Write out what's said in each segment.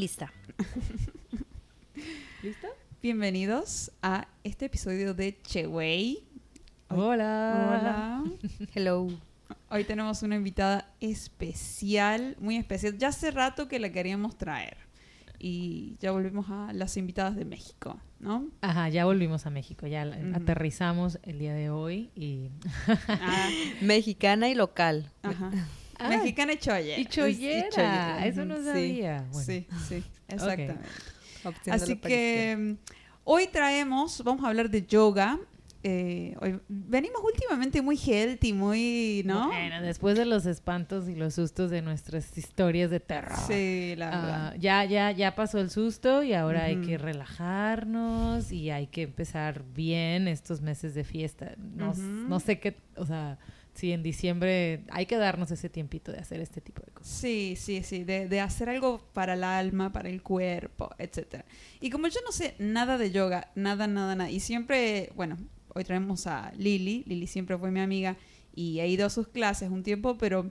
Lista. ¿Listo? Bienvenidos a este episodio de Cheway. Hola. Hola. Hello. Hoy tenemos una invitada especial, muy especial. Ya hace rato que la queríamos traer. Y ya volvimos a las invitadas de México, ¿no? Ajá, ya volvimos a México, ya aterrizamos el día de hoy y... Ah, Mexicana y local. ajá. Ah, Mexicana y chollera. Y chollera, Y chollera. eso no Sí. sabía. Bueno, Sí, sí, exactamente. Así que mm, hoy traemos, vamos a hablar de yoga. Eh, hoy- venimos últimamente muy healthy, muy, ¿no? Bueno, después de los espantos y los sustos de nuestras historias de terror. Sí, la Ah, verdad. ya, ya, ya pasó el susto y ahora hay que relajarnos y hay que empezar bien estos meses de fiesta. No, no sé qué, o sea, si en diciembre hay que darnos ese tiempito de hacer este tipo de cosas. Sí, sí, sí, de, de hacer algo para el alma, para el cuerpo, etcétera. Y como yo no sé nada de yoga, nada, nada, nada, y siempre, bueno, hoy traemos a Lili, Lili siempre fue mi amiga y he ido a sus clases un tiempo, pero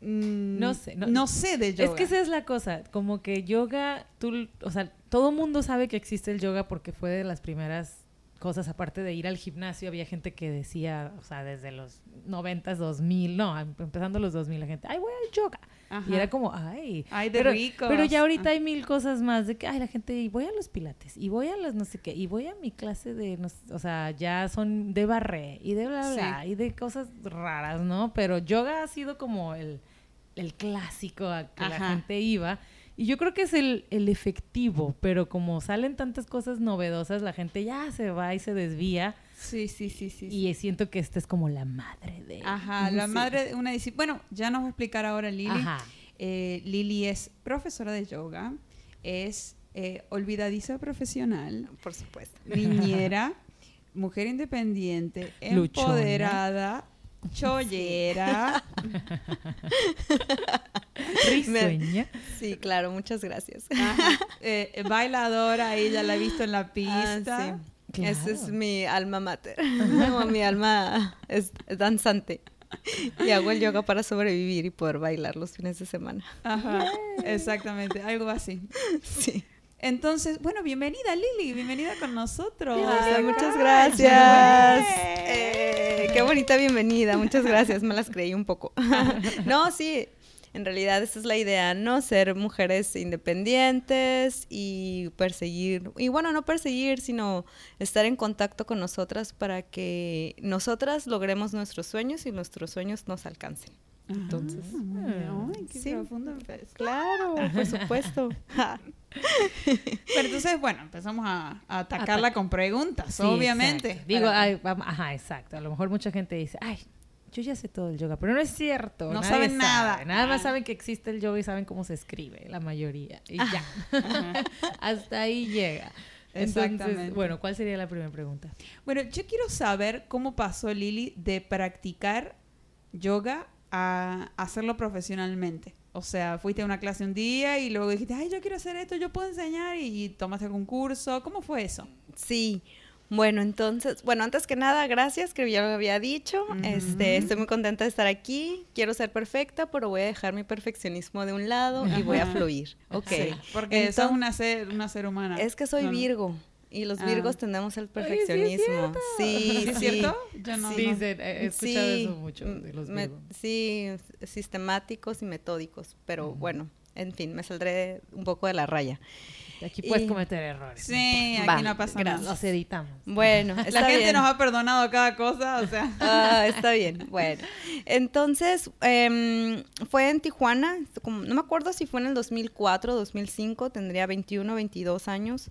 mm, No sé, no- no, sé de yoga. Es que esa es la cosa, como que yoga, tú, o sea, todo mundo sabe que existe el yoga porque fue de las primeras cosas, aparte de ir al gimnasio, había gente que decía, o sea, desde los 90s, 2000, no, em- empezando los 2000, la gente, ay, voy al yoga. Ajá. Y era como, ay, Ay, de pero, ricos. pero ya ahorita Ah. hay mil cosas más de que, ay, la gente, y voy a los pilates, y voy a los no sé qué, y voy a mi clase de, no sé, o sea, ya son de barré, y de bla, bla, Sí. y de cosas raras, ¿no? Pero yoga ha sido como el, el clásico a que la gente iba. Y yo creo que es el, el efectivo, pero como salen tantas cosas novedosas, la gente ya se va y se desvía. Sí, sí, sí, sí. sí. Y siento que esta es como la madre de... Ajá, la Sí. madre de una disciplina. Bueno, ya nos va a explicar ahora Lili. Ajá. Eh, Lili es profesora de yoga, es eh, olvidadiza profesional, Por supuesto. niñera, mujer independiente, Luchona. empoderada, chollera. Risueña. Sí, claro, muchas gracias. eh, bailadora, ella la he visto en la pista. Ah, sí. Claro. Ese es mi alma mater. No, mi alma es, es danzante. Y hago el yoga para sobrevivir y poder bailar los fines de semana. Ajá, exactamente, algo así. Sí. Entonces, bueno, bienvenida Lili, bienvenida con nosotros. Muchas gracias. Eh, qué bonita bienvenida, muchas gracias, me las creí un poco. no, sí, en realidad esa es la idea, ¿no? Ser mujeres independientes y perseguir, y bueno, no perseguir, sino estar en contacto con nosotras para que nosotras logremos nuestros sueños y nuestros sueños nos alcancen. Entonces, Ah. Ay, qué sí. profundo claro, por supuesto. Pero entonces, bueno, empezamos a, a atacarla con preguntas, Sí, obviamente. exacto. Digo, ay, ajá, exacto. A lo mejor mucha gente dice, ay, yo ya sé todo el yoga, pero no es cierto. No saben sabe. nada. Nada más saben que existe el yoga y saben cómo se escribe, la mayoría. Y ya. Hasta ahí llega. Entonces, Exactamente. bueno, ¿cuál sería la primera pregunta? Bueno, yo quiero saber cómo pasó Lili de practicar yoga a hacerlo profesionalmente. O sea, fuiste a una clase un día y luego dijiste, ay, yo quiero hacer esto, yo puedo enseñar y tomaste algún curso. ¿Cómo fue eso? Sí. Bueno, entonces, bueno, antes que nada, gracias, que ya lo había dicho. Este, estoy muy contenta de estar aquí. Quiero ser perfecta, pero voy a dejar mi perfeccionismo de un lado y voy a fluir. Ok. Sí, porque sos Entonces- una ser, una ser humana. Es que soy. Virgo y los Ah. Virgos tendemos el Oye, sí es perfeccionismo. cierto. Sí, ¿Sí es cierto? Yo no. Sí. Dicen, he he escuchado Sí, eso mucho de los me- sí, sistemáticos y metódicos, pero Ujú. bueno, en fin, me saldré un poco de la raya. Aquí puedes Y- cometer errores. no Sí, aquí Va, no pasa nada. Los editamos. Bueno, La está gente bien. nos ha perdonado cada cosa, o sea. Ah, está bien. Bueno, entonces em, fue en Tijuana, como- no me acuerdo si fue en el 2004 o 2005, tendría 21, 22 años.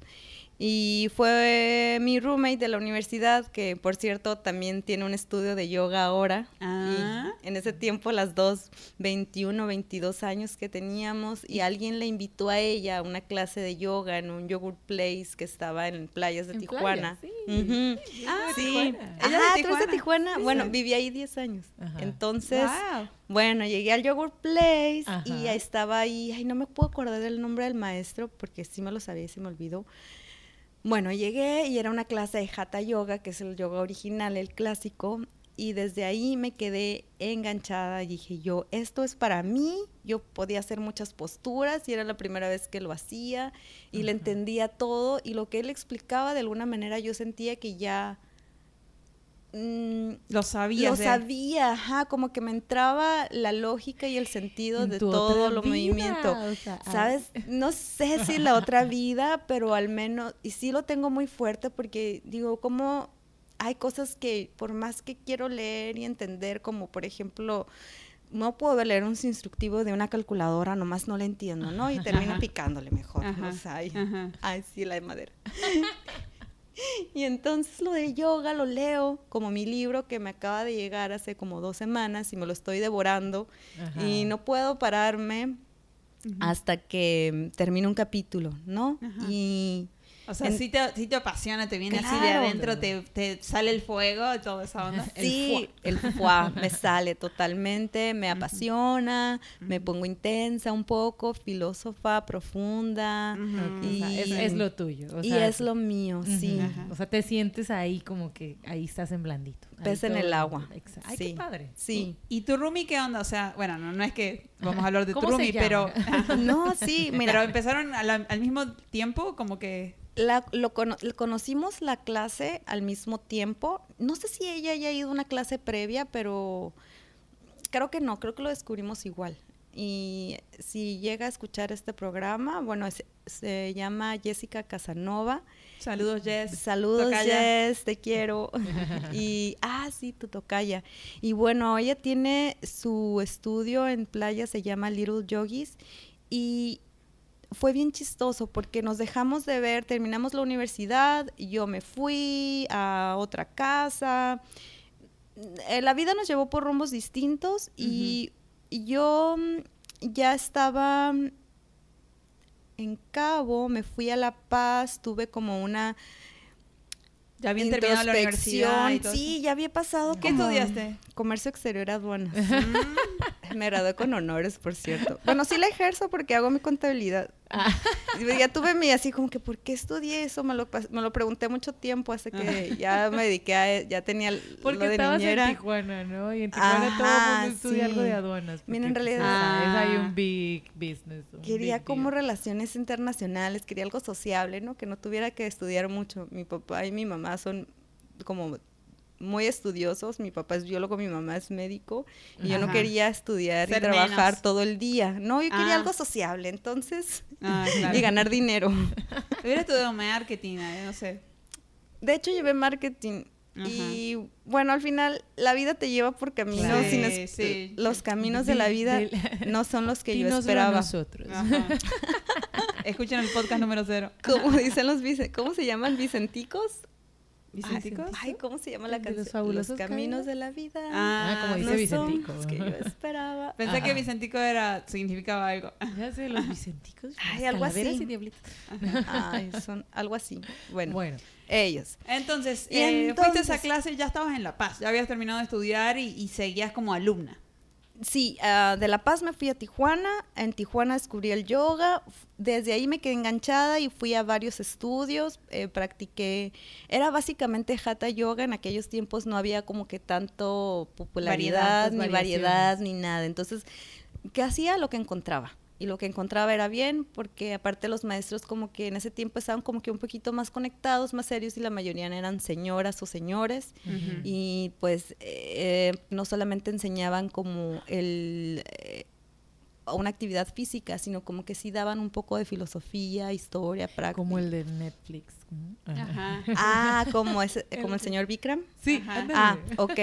Y fue mi roommate de la universidad, que por cierto también tiene un estudio de yoga ahora. Ah. Y en ese tiempo, las dos, 21, 22 años que teníamos, y alguien le invitó a ella a una clase de yoga en un yogurt place que estaba en playas de En Tijuana. playas, sí. Ujú. Ah, de Sí. Tijuana. Ella Ajá, de tú eres de Tijuana. Tijuana. Sí. Bueno, viví ahí 10 años. Ajá. Entonces, Wow. bueno, llegué al Yogurt Place Ajá. y estaba ahí, ay, no me puedo acordar del nombre del maestro porque sí me lo sabía y se me olvidó. Bueno, llegué y era una clase de Hatha Yoga, que es el yoga original, el clásico, y desde ahí me quedé enganchada y dije yo, esto es para mí, yo podía hacer muchas posturas y era la primera vez que lo hacía y le entendía todo y lo que él explicaba de alguna manera yo sentía que ya... mm, Lo sabía. lo sabía, ajá, como que me entraba la lógica y el sentido En de todo lo vida, movimiento. o sea, ¿Sabes? No sé si la otra vida, pero al menos, y sí lo tengo muy fuerte porque digo, como hay cosas que por más que quiero leer y entender, como por ejemplo, no puedo leer un instructivo de una calculadora, nomás no le entiendo, ¿no? Y termino Ajá. picándole mejor, Ajá, ¿no? O sea, ay, ajá. ay, sí, la de madera. Y entonces lo de yoga lo leo como mi libro que me acaba de llegar hace como dos semanas y me lo estoy devorando Ajá. y no puedo pararme hasta que termine un capítulo, ¿no? Ajá. Y O sea, En- sí, te, sí te apasiona, te viene así de adentro, te, te sale el fuego y toda esa onda. El sí, el fuá me sale totalmente, me apasiona, me pongo intensa un poco, filósofa, profunda. O sea, es, y- es lo tuyo. o y sea, es lo mío, sí. O sea, te sientes ahí como que ahí estás en blandito. Pez en el agua. Exa- Ay, Sí. qué padre. Sí. ¿Y tu roomie qué onda? O sea, bueno, no, no es que vamos a hablar de tu ¿Cómo se roomie, pero? No, sí, pero mira, empezaron a la- al mismo tiempo, como que... la- lo cono- lo conocimos la clase al mismo tiempo. No sé si ella haya ido a una clase previa, pero creo que no, creo que lo descubrimos igual. Y si llega a escuchar este programa, bueno, se llama Jessica Casanova. Saludos, Jess. Saludos, Tocaya. Jess, te quiero. y, ah, sí, tu tocaya. Y bueno, ella tiene su estudio en playa, se llama Little Yogis. Y fue bien chistoso porque nos dejamos de ver, terminamos la universidad, yo me fui a otra casa. La vida nos llevó por rumbos distintos y, y yo mm, ya estaba mm, en Cabo, me fui a La Paz, tuve como una Ya habían terminado la universidad y todo Sí, ya había pasado. ¿Qué como estudiaste? Comercio exterior aduanas. Me gradué con honores, por cierto. Bueno, sí la ejerzo porque hago mi contabilidad. Ah. Ya tuve mi así como que, ¿por qué estudié eso? Me lo, me lo pregunté mucho tiempo hasta que ya me dediqué a, ya tenía Porque lo de estabas niñera. en Tijuana, ¿no? Y en Tijuana todo el Ajá, mundo estudia algo de aduanas. Mira, en pues, realidad- sea, es ahí Ah. un big business. un Quería big como deal. relaciones internacionales, quería algo sociable, ¿no? Que no tuviera que estudiar mucho. Mi papá y mi mamá son como muy estudiosos. Mi papá es biólogo, mi mamá es médico. Y yo no quería estudiar y trabajar menos. todo el día. No, yo quería Ah. algo sociable, entonces. Ah, claro. y ganar dinero. Hubiera estudiado marketing, eh, no sé. De hecho, llevé marketing. Ajá. Y bueno, al final la vida te lleva por caminos. Claro. sin Sí, sí. Los caminos de la vida no son los que yo esperaba. nosotros. Escuchen el podcast número cero. Como dicen los ¿cómo se llaman? Vicenticos. ¿Vicenticos? Ay, ¿cómo se llama la ¿El de los canción? fabulosos caminos caminos? de la vida. Ah, como dice no Vicentico. son los que yo esperaba. Pensé que Ajá. Vicentico era, significaba algo. Ya sé, los vicenticos. Ay, algo así. y diablitos. Ay, son algo así. Bueno, Bueno, ellos. Entonces, Y eh, fuiste a esa entonces- clase y ya estabas en La Paz. Ya habías terminado de estudiar y, y seguías como alumna. Sí, ah, de La Paz me fui a Tijuana. En Tijuana descubrí el yoga. Desde ahí me quedé enganchada y fui a varios estudios. eh, practiqué. Era básicamente hatha yoga. En aquellos tiempos no había como que tanto popularidad, Variedad, ni pues, variedad, variaciones. ni nada. Entonces, ¿qué hacía? Lo que encontraba. Y lo que encontraba era bien, porque aparte los maestros como que en ese tiempo estaban como que un poquito más conectados, más serios, y la mayoría eran señoras o señores y pues eh, no solamente enseñaban como el eh, una actividad física, sino como que sí daban un poco de filosofía, historia, práctica. como el de Netflix. Ajá. Ah, como ese, como el señor Vikram. Sí, Ajá. Ah, ok.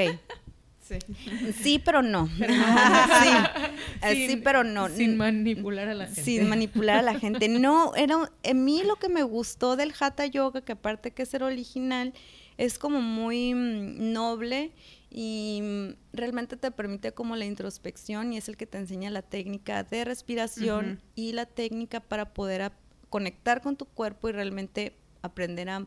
Sí. Sí, pero no. sí. Eh, sí, Sin- pero no. Sin manipular a la gente. Sin manipular a la gente. No, era un- a mí lo que me gustó del Hatha Yoga, que aparte que ser original, es como muy mm, noble y mm, realmente te permite como la introspección y es el que te enseña la técnica de respiración y la técnica para poder conectar con tu cuerpo y realmente aprender a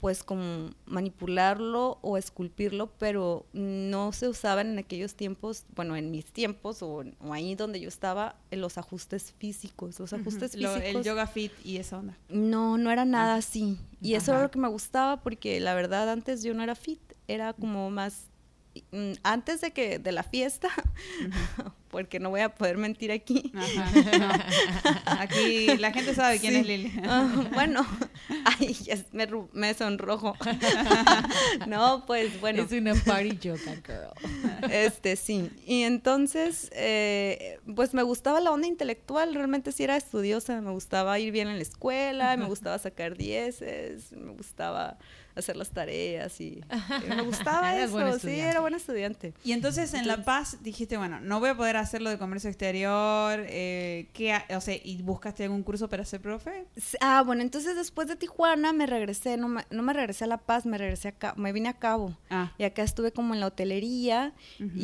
pues como manipularlo o esculpirlo, pero no se usaban en aquellos tiempos, bueno, en mis tiempos o, o ahí donde yo estaba, en los ajustes físicos. Los ajustes físicos el yoga fit y esa onda. no, no era nada así. Y eso era lo que me gustaba porque la verdad antes yo no era fit, era como más antes de que de la fiesta, porque no voy a poder mentir aquí. Ajá. Aquí la gente sabe quién Sí. es Lili. Ah, bueno, ay, me, me sonrojo. no, pues bueno. Es una party yoga girl. Este, sí. Y entonces, eh, pues me gustaba la onda intelectual, realmente sí era estudiosa, me gustaba ir bien en la escuela, me gustaba sacar dieces, me gustaba hacer las tareas y, y me gustaba eso, sí, era buena estudiante. Y entonces en La Paz dijiste, bueno, no voy a poder hacerlo de comercio exterior, eh, ¿qué o sea, ¿y buscaste algún curso para ser profe? Ah, bueno, entonces después de Tijuana me regresé, no me, no me regresé a La Paz, me regresé a Ca- me vine a Cabo. Ah, Y acá estuve como en la hotelería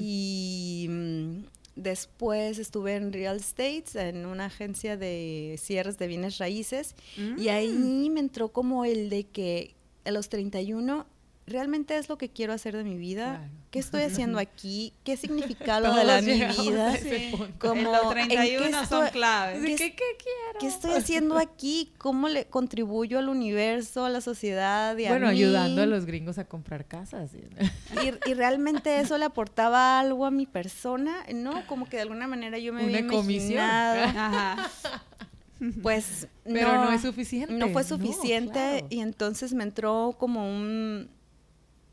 y mm, después estuve en real estates, en una agencia de cierres de bienes raíces. Y Mm. ahí me entró como el de que a los 31 realmente es lo que quiero hacer de mi vida. Claro. ¿Qué estoy haciendo aquí? ¿Qué significa lo de la mi vida? Sí. Como, En los ¿en 31 qué son estoy- claves. ¿Qué que, es- ¿qué quiero? ¿Qué estoy haciendo aquí? ¿Cómo le contribuyo al universo, a la sociedad y a Bueno, mí? ayudando a los gringos a comprar casas. Y, y realmente eso le aportaba algo a mi persona, ¿no? Como que de alguna manera yo me Una había comisión. Ajá. pues Pero no, es suficiente. no fue No, suficiente claro. y entonces me entró como un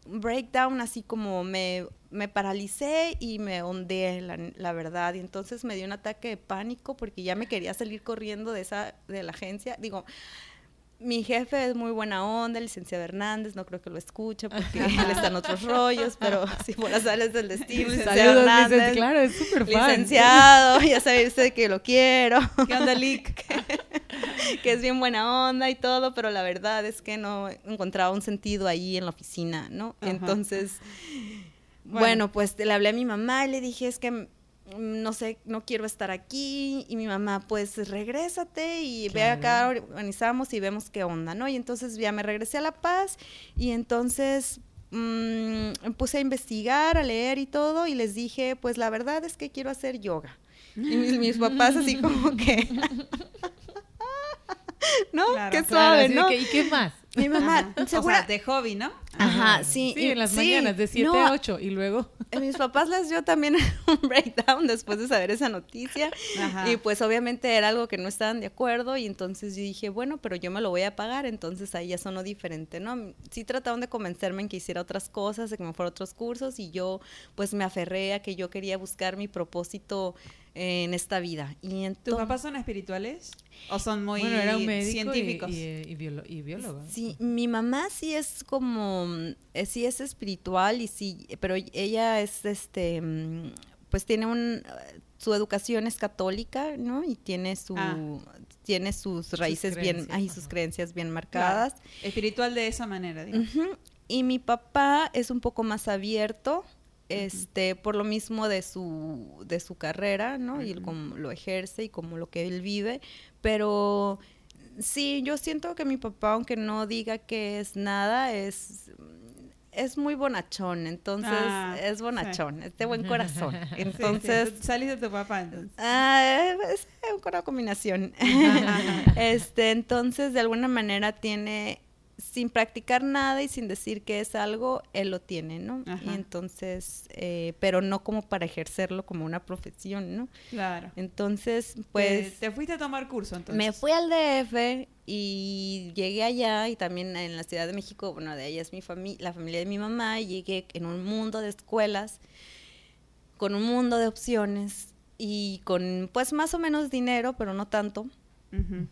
breakdown, así como me, me paralicé y me ondeé, la, la verdad. Y entonces me dio un ataque de pánico porque ya me quería salir corriendo de, esa, de la agencia. Digo, mi jefe es muy buena onda, el licenciado Hernández, no creo que lo escuche porque él está en otros rollos, pero si por las sales del destino, licenciado Saludos, Hernández. Claro, es súper fan. licenciado, ya sabe usted que lo quiero ¿Qué onda, Lick? que es bien buena onda y todo, pero la verdad es que no encontraba un sentido ahí en la oficina, ¿no? Ajá. Entonces, Bueno. bueno. pues le hablé a mi mamá y le dije, es que no sé, no quiero estar aquí. Y mi mamá, pues regrésate y ve Claro. acá, organizamos y vemos qué onda, ¿no? Y entonces ya me regresé a La Paz y entonces mm, puse a investigar, a leer y todo y les dije, pues la verdad es que quiero hacer yoga. Y mis, mis papás así como que... ¿No? Claro, qué suave, ¿no? que, ¿Y qué más? Mi mamá, segura... O sea, de hobby, ¿no? Ajá, sí. Sí, y- en las sí, mañanas, de 7 no, a 8. Y luego. a mis papás les dio también un breakdown después de saber esa noticia. Ajá. Y pues obviamente era algo que no estaban de acuerdo y entonces yo dije, bueno, pero yo me lo voy a pagar, entonces ahí ya sonó diferente, ¿no? Sí trataron de convencerme en que hiciera otras cosas, de que me fuera a otros cursos y yo pues me aferré a que yo quería buscar mi propósito en esta vida. Y ¿Tus entonces, papás son espirituales? ¿O son muy bueno, era un y- científicos? Y, y biolo- y biólogo. Sí, mi mamá sí es como, eh, sí es espiritual y sí, pero ella es, este, mm, pues tiene un, su educación es católica, ¿no? Y tiene su, Ah. tiene sus raíces bien, ajá. sus creencias bien Claro. marcadas. Espiritual de esa manera, digamos. Y mi papá es un poco más abierto, este, por lo mismo de su, de su carrera, ¿no? Y el cómo lo ejerce y como lo que él vive, pero sí, yo siento que mi papá, aunque no diga que es nada, es es muy bonachón, entonces Ah, es bonachón, es de buen corazón. Sí, sí, Entonces, tú salís de tu papá, entonces. Ah, es una combinación. este, entonces, de alguna manera tiene, sin practicar nada y sin decir que es algo, él lo tiene, ¿no? Ajá. Y entonces, eh, pero no como para ejercerlo como una profesión, ¿no? Claro. Entonces, Pues te, fuiste a tomar curso, entonces. me fui al DF y llegué allá y también en la Ciudad de México, bueno, de allá es mi familia, la familia de mi mamá, y llegué en un mundo de escuelas, con un mundo de opciones y con pues más o menos dinero, pero no tanto. Ujú.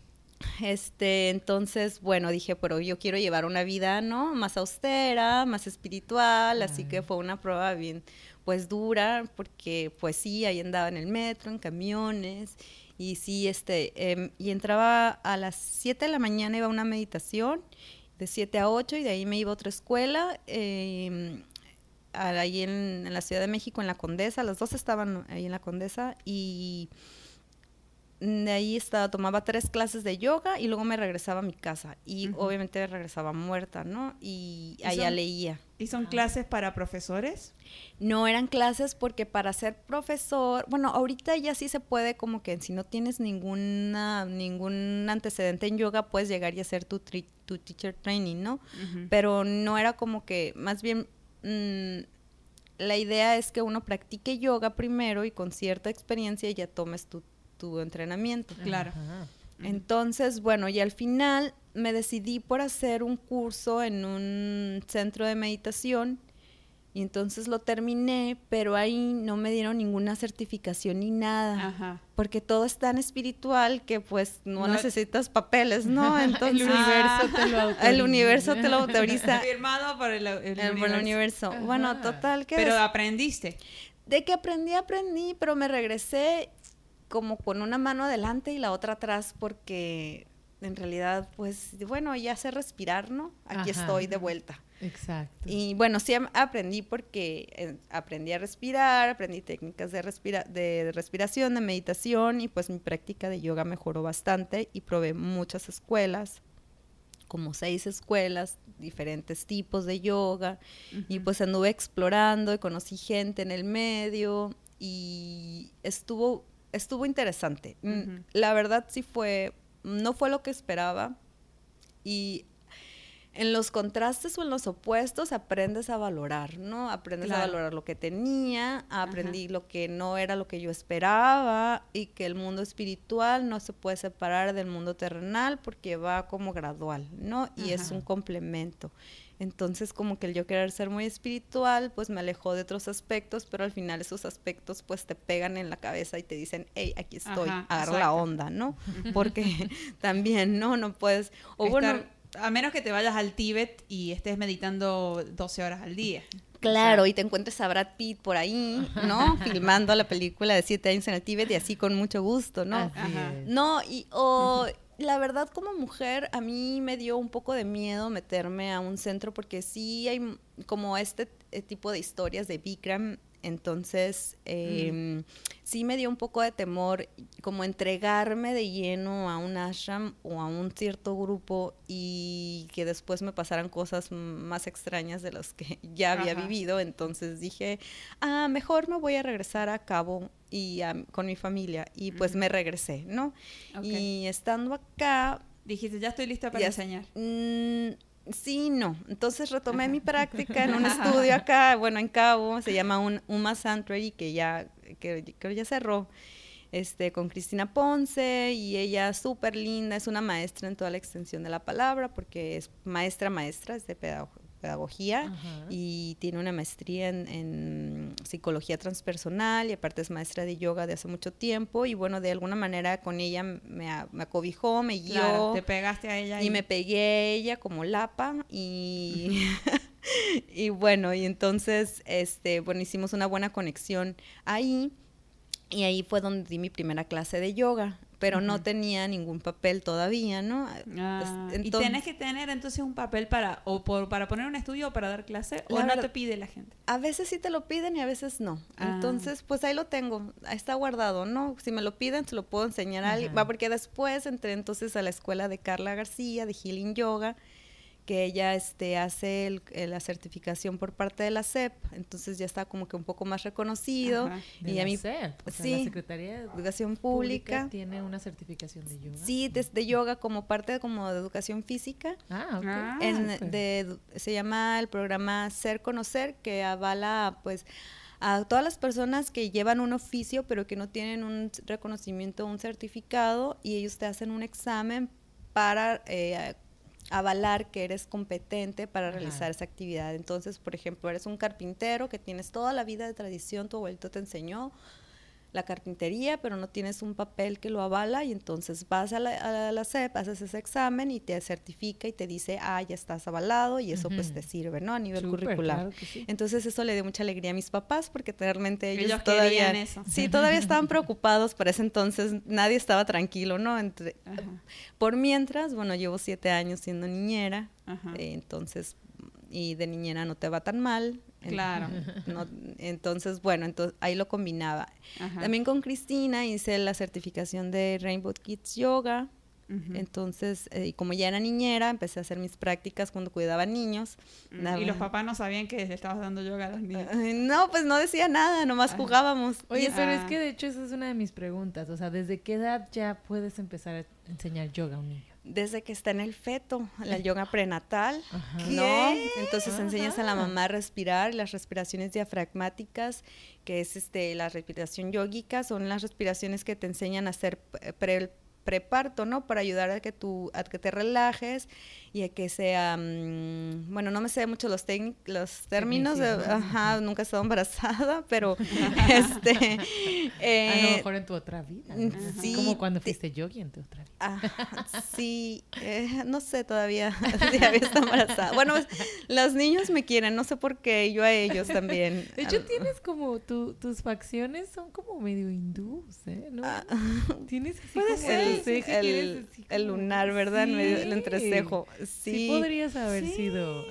Este, entonces, bueno, dije, pero yo quiero llevar una vida, ¿no? Más austera, más espiritual, así que fue una prueba bien, pues dura, porque pues sí, ahí andaba en el metro, en camiones, y sí, este, em, y entraba a las 7 de la mañana, iba a una meditación, de 7 a 8, y de ahí me iba a otra escuela, em, ahí en, en, la Ciudad de México, en la Condesa, las dos estaban ahí en la Condesa, y de ahí estaba, tomaba tres clases de yoga y luego me regresaba a mi casa. Y uh -huh. obviamente regresaba muerta, ¿no? Y, ¿Y allá son, leía. ¿Y son clases para profesores? No eran clases porque para ser profesor, bueno, ahorita ya sí se puede como que si no tienes ninguna, ningún antecedente en yoga, puedes llegar y hacer tu, tu teacher training, ¿no? Uh -huh. Pero no era como que, más bien... Mmm, la idea es que uno practique yoga primero y con cierta experiencia ya tomes tu tu entrenamiento. Claro. Entonces, bueno, y al final me decidí por hacer un curso en un centro de meditación y entonces lo terminé, pero ahí no me dieron ninguna certificación ni nada, Ajá. porque todo es tan espiritual que pues no, no necesitas papeles, ¿no? Entonces, el universo te lo autoriza. El universo te lo autoriza. Firmado por el, el, el, universo. Por el universo. Bueno, total que... Pero aprendiste. De que aprendí, aprendí, pero me regresé como con una mano adelante y la otra atrás porque en realidad pues bueno ya sé respirar no aquí Ajá. estoy de vuelta exacto y bueno sí aprendí porque eh, aprendí a respirar aprendí técnicas de respira de respiración de meditación y pues mi práctica de yoga mejoró bastante y probé muchas escuelas como seis escuelas, diferentes tipos de yoga, uh -huh. y pues anduve explorando y conocí gente en el medio y estuvo estuvo interesante. Uh -huh. La verdad sí fue, no fue lo que esperaba. Y en los contrastes o en los opuestos aprendes a valorar, ¿no? Aprendes claro. a valorar lo que tenía, aprendí Ajá. lo que no era lo que yo esperaba y que el mundo espiritual no se puede separar del mundo terrenal porque va como gradual, ¿no? Y Ajá. es un complemento. Entonces, como que el yo querer ser muy espiritual, pues me alejó de otros aspectos, pero al final esos aspectos pues te pegan en la cabeza y te dicen, hey, aquí estoy, Ajá, agarra la onda, ¿no? Porque también, ¿no? No puedes... O Estar, bueno, a menos que te vayas al Tíbet y estés meditando 12 horas al día. Claro, o sea, y te encuentres a Brad Pitt por ahí, ¿no? Filmando la película de siete años en el Tíbet y así con mucho gusto, ¿no? No, y o la verdad como mujer a mí me dio un poco de miedo meterme a un centro porque sí hay como este tipo de historias de Bikram entonces eh, mm. sí me dio un poco de temor como entregarme de lleno a un ashram o a un cierto grupo y que después me pasaran cosas más extrañas de las que ya había Ajá. vivido entonces dije ah mejor me voy a regresar a cabo y um, con mi familia y pues me regresé no okay. y estando acá dijiste ya estoy lista para ya, enseñar mmm, Sí, no. Entonces retomé mi práctica en un estudio acá, bueno, en Cabo, se llama un, Uma Sanctuary, que ya, que ya cerró, este, con Cristina Ponce, y ella súper linda, es una maestra en toda la extensión de la palabra, porque es maestra, maestra, es de pedagogía pedagogía Ajá. y tiene una maestría en, en, psicología transpersonal y aparte es maestra de yoga de hace mucho tiempo y bueno, de alguna manera con ella me, me acobijó, me guió. Claro, te pegaste a ella. Y, y me pegué a ella como lapa y... y bueno, y entonces, este, bueno, hicimos una buena conexión ahí y ahí fue donde di mi primera clase de yoga pero uh -huh. no tenía ningún papel todavía, ¿no? Ah, entonces, y tienes que tener entonces un papel para o por, para poner un estudio o para dar clase o no te pide la gente. A veces sí te lo piden y a veces no. Ah. Entonces, pues ahí lo tengo, ahí está guardado, ¿no? Si me lo piden, se lo puedo enseñar a alguien. Va porque después entré entonces a la escuela de Carla García de Healing Yoga que ella este, hace el, la certificación por parte de la SEP, entonces ya está como que un poco más reconocido. Ajá, de y la a mí, SEP, o sea, sí, la Secretaría de Educación Pública, Pública, tiene una certificación de yoga. Sí, de, de, yoga como parte de, como de educación física. Ah, ok. Ah, en, okay. de, se llama el programa Ser Conocer, que avala pues a todas las personas que llevan un oficio pero que no tienen un reconocimiento, un certificado y ellos te hacen un examen para eh, avalar que eres competente para Ajá. realizar esa actividad. Entonces, por ejemplo, eres un carpintero que tienes toda la vida de tradición, tu abuelito te enseñó, la carpintería, pero no tienes un papel que lo avala y entonces vas a la, a la CEP, haces ese examen y te certifica y te dice, ah, ya estás avalado y eso pues te sirve, ¿no? A nivel curricular. claro que sí. Entonces eso le dio mucha alegría a mis papás porque realmente ellos, Ellos todavía eso. sí todavía estaban preocupados para ese entonces nadie estaba tranquilo no Entre- Ajá, por mientras bueno llevo siete años siendo niñera eh, entonces y de niñera no te va tan mal Claro. no- entonces bueno entonces ahí lo combinaba Ajá. también con Cristina hice la certificación de Rainbow Kids Yoga entonces eh, y como ya era niñera empecé a hacer mis prácticas cuando cuidaba niños Mm, Nada. Y los papás no sabían que le estabas dando yoga a los niños. Ay, no pues no decía nada nomás Ajá. jugábamos Oye, Y- pero Ah. es que de hecho esa es una de mis preguntas. O sea, ¿desde qué edad ya puedes empezar a enseñar yoga a un niño? Desde que está en el feto, la yoga prenatal, Ajá. ¿no? Entonces enseñas a la mamá a respirar, las respiraciones diafragmáticas, que es este la respiración yógica, son las respiraciones que te enseñan a hacer p- pre- preparto, ¿no? Para ayudar a que tú a que te relajes y a que sea mm, bueno, no me sé mucho los los términos, de- ajá, nunca he estado embarazada, pero este a lo eh, mejor en tu otra vida. mm, ¿no? sí, Como cuando te- fuiste yogi en tu otra vida. Ah, sí, eh, no sé todavía si había estado embarazada. Bueno, pues, los niños me quieren, no sé por qué, yo a ellos también. De hecho, tienes como tu- tus facciones son como medio hindús, ¿eh? ¿No? ah, Tienes así Puede como ser, el, lunar, ¿verdad? En medio del Sí. entrecejo. Sí, Sí, podrías haber sido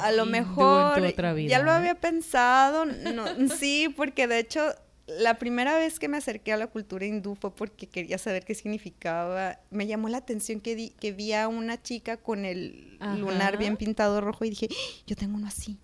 a lo mejor en tu otra vida. ya lo había pensado, no, sí, porque de hecho la primera vez que me acerqué a la cultura hindú fue porque quería saber qué significaba. Me llamó la atención que, di- que vi a una chica con el lunar bien pintado rojo y dije, "¡Ah! yo tengo uno así.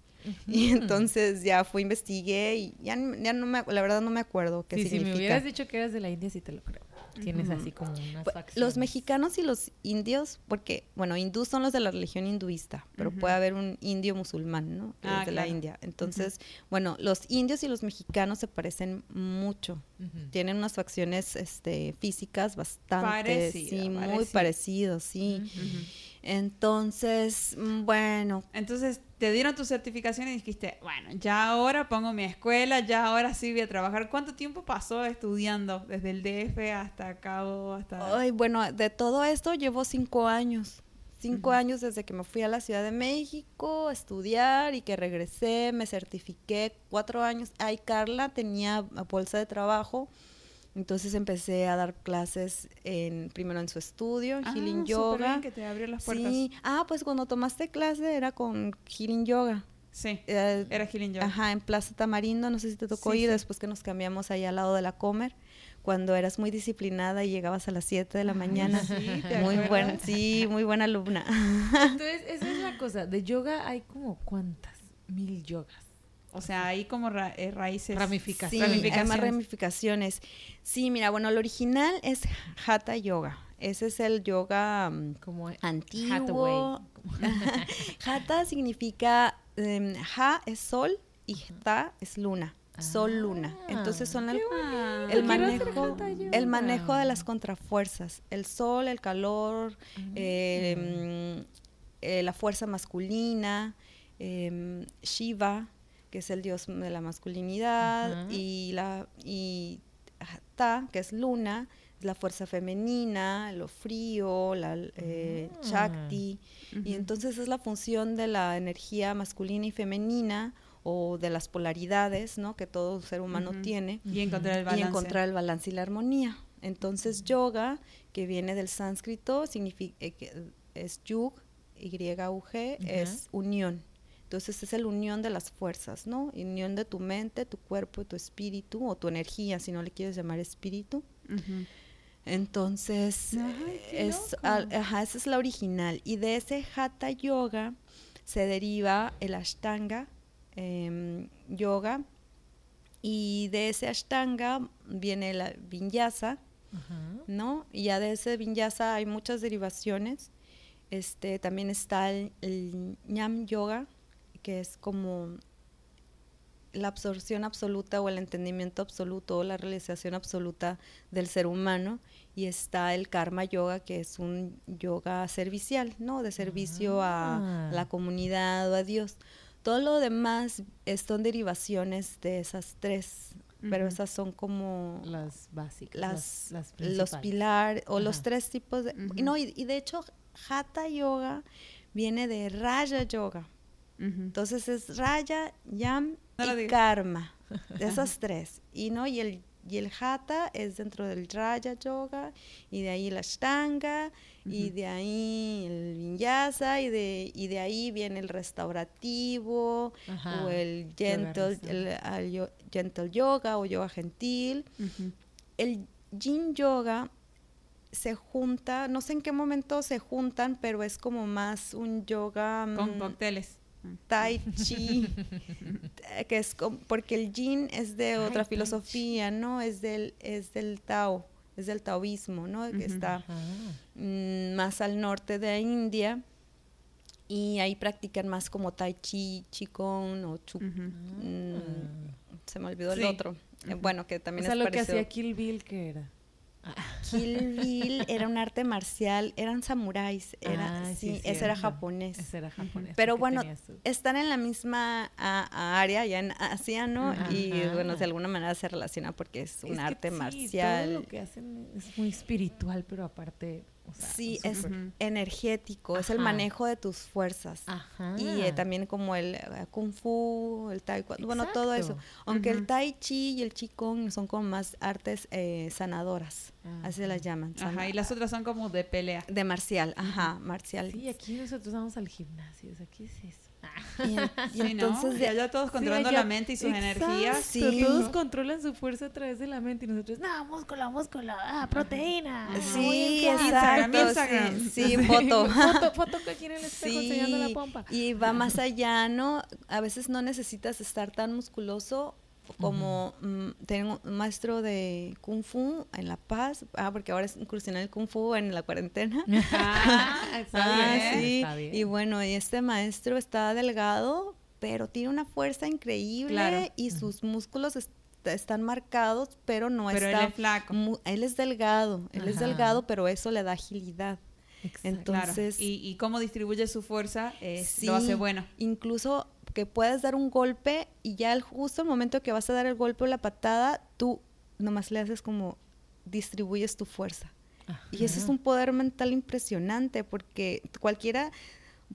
Y entonces ya fui, investigué y ya, no me, la verdad no me acuerdo qué Sí, si significa. me hubieras dicho que eras de la India, sí te lo creo. Tienes así como unas Pues, facciones. Los mexicanos y los indios, porque, bueno, hindús son los de la religión hinduista, pero puede haber un indio musulmán, ¿no? Que Ah, es de la. India. Entonces, bueno, los indios y los mexicanos se parecen mucho. Tienen unas facciones este, físicas bastante, Parecida, sí, muy parecidos, sí. Entonces, mm, bueno, Entonces te dieron tu certificación y dijiste, bueno, ya ahora pongo mi escuela, ya ahora sí voy a trabajar. ¿Cuánto tiempo pasó estudiando desde el DF hasta Cabo, hasta... Ay, bueno, de todo esto llevo cinco años. Cinco años desde que me fui a la Ciudad de México a estudiar y que regresé, me certifiqué cuatro años. Ay, Carla tenía bolsa de trabajo, entonces empecé a dar clases en, primero en su estudio, en Ah, Healing Yoga. bien que te abrió las puertas. Sí, ah, pues cuando tomaste clase era con Healing Yoga. Sí, Eh, era Healing Yoga. Ajá, en Plaza Tamarindo, no sé si te tocó Sí, ir sí. después que nos cambiamos ahí al lado de la Comer, cuando eras muy disciplinada y llegabas a las 7 de la Ay, mañana. sí, ¿te muy buena, sí, muy buena alumna. Entonces, esa es la cosa. De yoga hay como cuántas mil yogas. O sea, ahí como ra- eh, raíces. Ramificaciones. Sí, hay más Ramificaciones. ramificaciones. Sí, mira, bueno, el original es Hatha Yoga. Ese es el yoga mm, Como antiguo. Hatha significa, em, Ha es sol y Ta es luna. Sol, luna. Entonces son Ah, el, Ah, manejo, el manejo de las contrafuerzas, el sol, el calor, mm, eh, la fuerza masculina, em, Shiva, que es el dios de la masculinidad, y la y Ta, que es luna, es la fuerza femenina, lo frío, la eh, Ah. Shakti, y entonces es la función de la energía masculina y femenina o de las polaridades, ¿no? Que todo ser humano tiene Y encontrar el balance. y encontrar el balance y la armonía. Entonces, yoga, que viene del sánscrito, significa, eh, que es yug, Y-U-G, es unión. Entonces, es la unión de las fuerzas, ¿no? Unión de tu mente, tu cuerpo tu espíritu, o tu energía, si no le quieres llamar espíritu. Entonces, Ay, es, ajá, esa es la original. Y de ese Hatha Yoga se deriva el Ashtanga em, Yoga. Y de ese Ashtanga viene la Vinyasa. ¿no? Y ya de ese Vinyasa hay muchas derivaciones. Este, también está el, el Ñam Yoga, que es como la absorción absoluta o el entendimiento absoluto o la realización absoluta del ser humano y está el karma yoga que es un yoga servicial, ¿no? De servicio Ah. a la comunidad o a Dios. Todo lo demás es- son derivaciones de esas tres pero Ujú. esas son como Las básicas. las, Las, las los pilares o los Ajá. tres tipos de... Ujú. y No, y, y de hecho, Hatha Yoga viene de Raya Yoga. Entonces es Raya, Yam No y. Karma. De esas tres. Y no, y el, y el Hatha es dentro del Raya Yoga, y de ahí el Ashtanga, y de ahí el Vinyasa, y de, y de ahí viene el restaurativo, Ajá. o el gentle, el, gentle yoga o yoga gentil. El yin yoga se junta, no sé en qué momento se juntan, pero es como más un yoga Con mm, cócteles. Tai chi, que es com- porque el yin es de otra filosofía, ¿no? Es del es del Tao, es del taoísmo, ¿no? Que está mm, más al norte de India y ahí practican más como tai chi, qigong o chu, mm, se me olvidó Sí. el otro. Ujú. Bueno, que O también sea, es lo que hacía Kill Bill, ¿qué era? Kill Bill era un arte marcial, eran samuráis, era, Ay, sí, sí, ese era japonés. Ese era japonés. Pero bueno, su- Están en la misma a- área, ya en Asia, ¿no? Ajá. Y bueno, de alguna manera se relaciona porque es un Es que arte sí, marcial. Todo lo que hacen es muy espiritual, pero aparte. O sea, Sí, es energético, es el manejo de tus fuerzas. Ajá. Y eh, también como el eh, kung fu, el taekwondo, bueno, todo eso. Aunque el tai chi y el qigong son como más artes eh, sanadoras, así las llaman. Ajá, y las otras son como de pelea. De marcial, ajá, marcial. Sí, aquí nosotros vamos al gimnasio. O sea, ¿qué es eso? Y, en- y Sí, ¿no? entonces Y de- allá todos controlando Sí, allá- la mente y sus Exacto, energías. Sí. Todos controlan su fuerza a través de la mente y nosotros, no, músculo, músculo, ah, proteína. Sí, muy inflado". exacto. Instagram, sí, Instagram. Sí, foto. foto, foto aquí en el espejo Sí, enseñando la pompa. y va más allá, ¿no? A veces no necesitas estar tan musculoso como mm, tengo un maestro de Kung Fu en La Paz, ah, porque ahora es incursioné el Kung Fu en la cuarentena. Ah, está Ah, bien, sí. está bien. Y bueno, y este maestro está delgado, pero tiene una fuerza increíble Claro. y sus músculos est- están marcados, pero no Pero él está es flaco. él es delgado, él es delgado, pero eso le da agilidad. Exacto. Claro. Entonces, Y, y cómo distribuye su fuerza Sí, lo hace bueno. Incluso que puedes dar un golpe y ya el, justo el momento que vas a dar el golpe o la patada, tú nomás le haces como distribuyes tu fuerza. Y ese es un poder mental impresionante porque cualquiera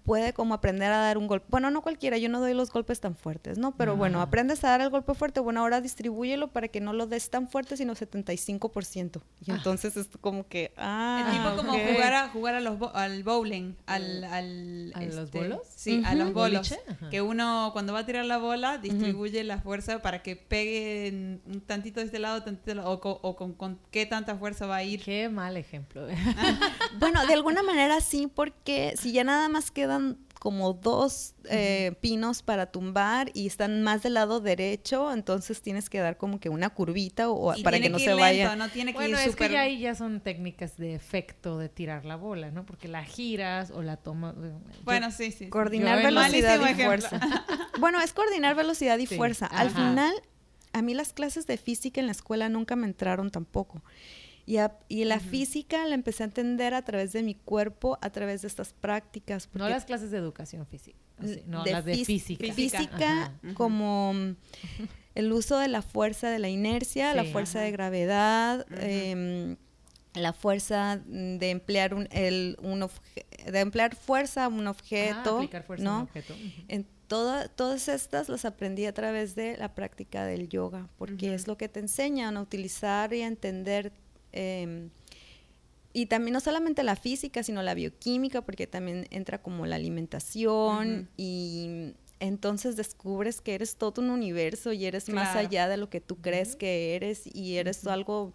puede como aprender a dar un golpe. Bueno, no cualquiera, yo no doy los golpes tan fuertes, ¿no? Pero bueno, aprendes a dar el golpe fuerte. Bueno, ahora distribúyelo para que no lo des tan fuerte, sino 75%. Y Ah. entonces es como que, ah, tipo como jugar, a, jugar a los bo- al bowling, al... al ¿A los este, bolos? Sí, a los bolos. Que uno cuando va a tirar la bola distribuye la fuerza para que pegue un tantito de este lado, tantito de la- o, co- o con, con qué tanta fuerza va a ir. Qué mal ejemplo. Bueno, de alguna manera sí, porque si ya nada más quedan como dos eh, pinos para tumbar y están más del lado derecho, entonces tienes que dar como que una curvita o, Y para que no ir se lento, vaya. No tiene que bueno, ir es que ya ahí ya son técnicas de efecto de tirar la bola, ¿no? Porque la giras o la tomas. Bueno, sí, sí. sí. Coordinar velocidad y ejemplo. fuerza. Bueno, es coordinar velocidad y Sí, fuerza. Al ajá. final, a mí las clases de física en la escuela nunca me entraron tampoco. Y, a- y la física la empecé a entender a través de mi cuerpo, a través de estas prácticas. no las clases de educación física. así, no, de las de fís- física. física. física como mm, el uso de la fuerza de la inercia, la Sí. fuerza Ajá. de gravedad, em, la fuerza de emplear un, el, un obje- de emplear fuerza a un Ah, objeto, aplicar fuerza a un ¿no? objeto. En toda- todas estas las aprendí a través de la práctica del yoga, porque Ujú. es lo que te enseñan a utilizar y a entender. Em, y también no solamente la física, sino la bioquímica, porque también entra como la alimentación y entonces descubres que eres todo un universo y eres más allá de lo que tú crees que eres y eres algo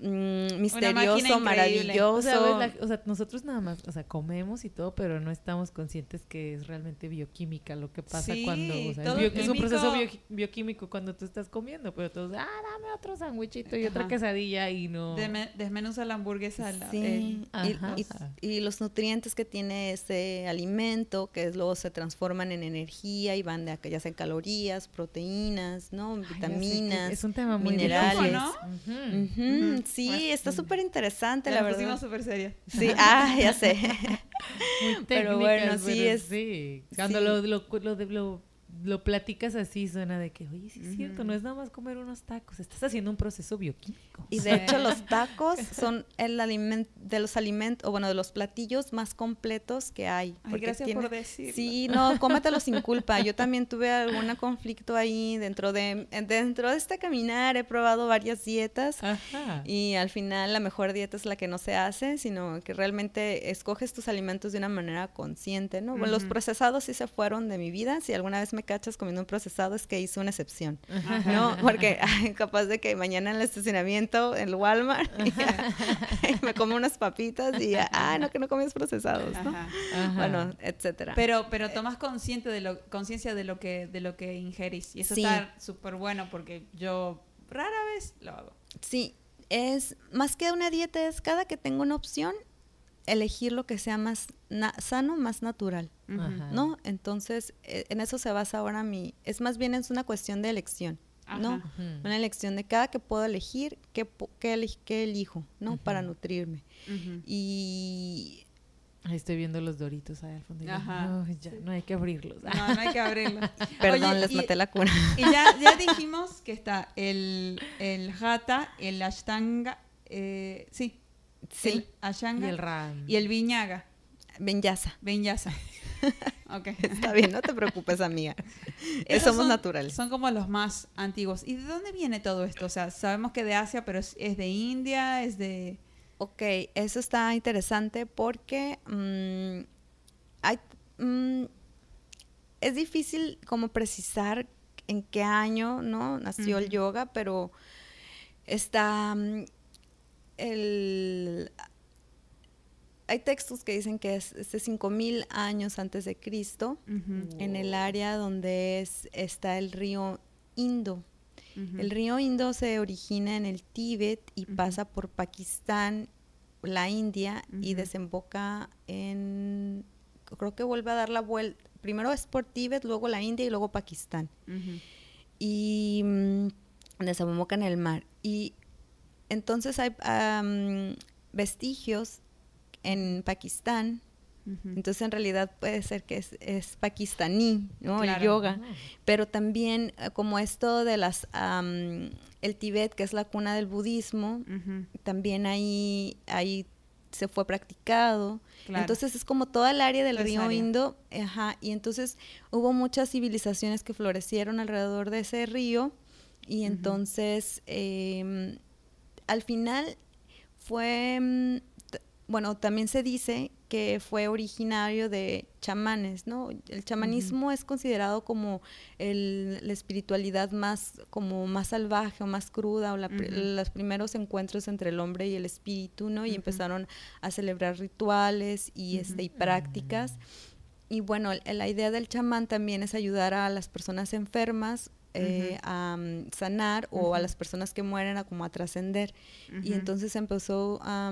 mm, misterioso, maravilloso. O sea, ves, la- o sea, nosotros nada más, o sea, comemos y todo, pero no estamos conscientes que es realmente bioquímica lo que pasa Sí, cuando, o sea, es, un proceso bio- bioquímico cuando tú estás comiendo, pero todos, ah, dame otro sándwichito y otra quesadilla y no. Deme- desmenuza la hamburguesa. la- Sí, el- y- Ajá. y, y los nutrientes que tiene ese alimento, que luego se transforman en energía y van de acá, ya sean calorías, proteínas, ¿no? Ay, vitaminas. Es un tema muy minerales. Sí, está súper interesante, la nos verdad. pusimos súper serias. Sí, ah, ya sé. Muy Pero técnicas, bueno, sí pero es- sí. Cuando sí. Lo, lo, lo, lo lo platicas así, suena de que, oye, sí es cierto, no es nada más comer unos tacos, estás haciendo un proceso bioquímico. Y de hecho los tacos son el alimento de los alimentos, o bueno, de los platillos más completos que hay. Ay, gracias por decirlo. Sí, no, cómetelo sin culpa. Yo también tuve algún conflicto ahí dentro de, dentro de este caminar, he probado varias dietas y al final la mejor dieta es la que no se hace, sino que realmente escoges tus alimentos de una manera consciente, ¿no? Bueno, los procesados sí se fueron de mi vida, si alguna vez me cachas comiendo un procesado es que hice una excepción, ¿no? Porque capaz de que mañana en el estacionamiento, en el Walmart, me como unas papitas y ya, ah, no, que no comes procesados, ¿no? Bueno, etcétera. Pero, pero tomas consciente de lo, conciencia de lo que, de lo que ingerís. Y eso está súper bueno porque yo rara vez lo hago. Sí, es más que una dieta, es cada que tengo una opción, elegir lo que sea más sano, más natural, ¿no? Entonces, e, en eso se basa ahora mi, es más bien es una cuestión de elección, ¿no? Una elección de cada que puedo elegir, qué, qué, elijo, ¿no? Para nutrirme. Y Ahí estoy viendo los doritos ahí al fondo. No, ya, no hay que abrirlos. No, no hay que abrirlos. Perdón, les maté la cuna. Y ya, ya dijimos que está el, el jata, el ashtanga, eh, sí, Sí. El Ashanga. Y el Ram. Y el Viñaga. Benyasa. Benyasa. ok. Está bien, no te preocupes, amiga. Somos naturales. Son como los más antiguos. ¿Y de dónde viene todo esto? O sea, sabemos que de Asia, pero es, de India, es de... Ok, eso está interesante porque mm, hay, mm, es difícil como precisar en qué año no nació el yoga, pero está mm, el, hay textos que dicen que es, es de 5000 años antes de Cristo, en el área donde es, está el río Indo. El río Indo se origina en el Tíbet y pasa por Pakistán, la India y desemboca en, creo que vuelve a dar la vuelta, primero es por Tíbet, luego la India y luego Pakistán. Y mm, desemboca en el mar. Y entonces hay vestigios en Pakistán. Entonces en realidad puede ser que es, pakistaní, ¿no? El yoga. Pero también eh, como esto de las... el Tíbet, que es la cuna del budismo, también ahí, ahí se fue practicado. Entonces es como toda el área del río Indo, ajá, y entonces hubo muchas civilizaciones que florecieron alrededor de ese río y entonces em, al final fue, mm, bueno, también se dice que fue originario de chamanes, ¿no? El chamanismo es considerado como la espiritualidad más, como más salvaje o más cruda, o los primeros encuentros entre el hombre y el espíritu, ¿no? Y empezaron a celebrar rituales y, este, y prácticas. Y bueno, la idea del chamán también es ayudar a las personas enfermas eh, a mm, sanar o a las personas que mueren a como a trascender. Y entonces empezó a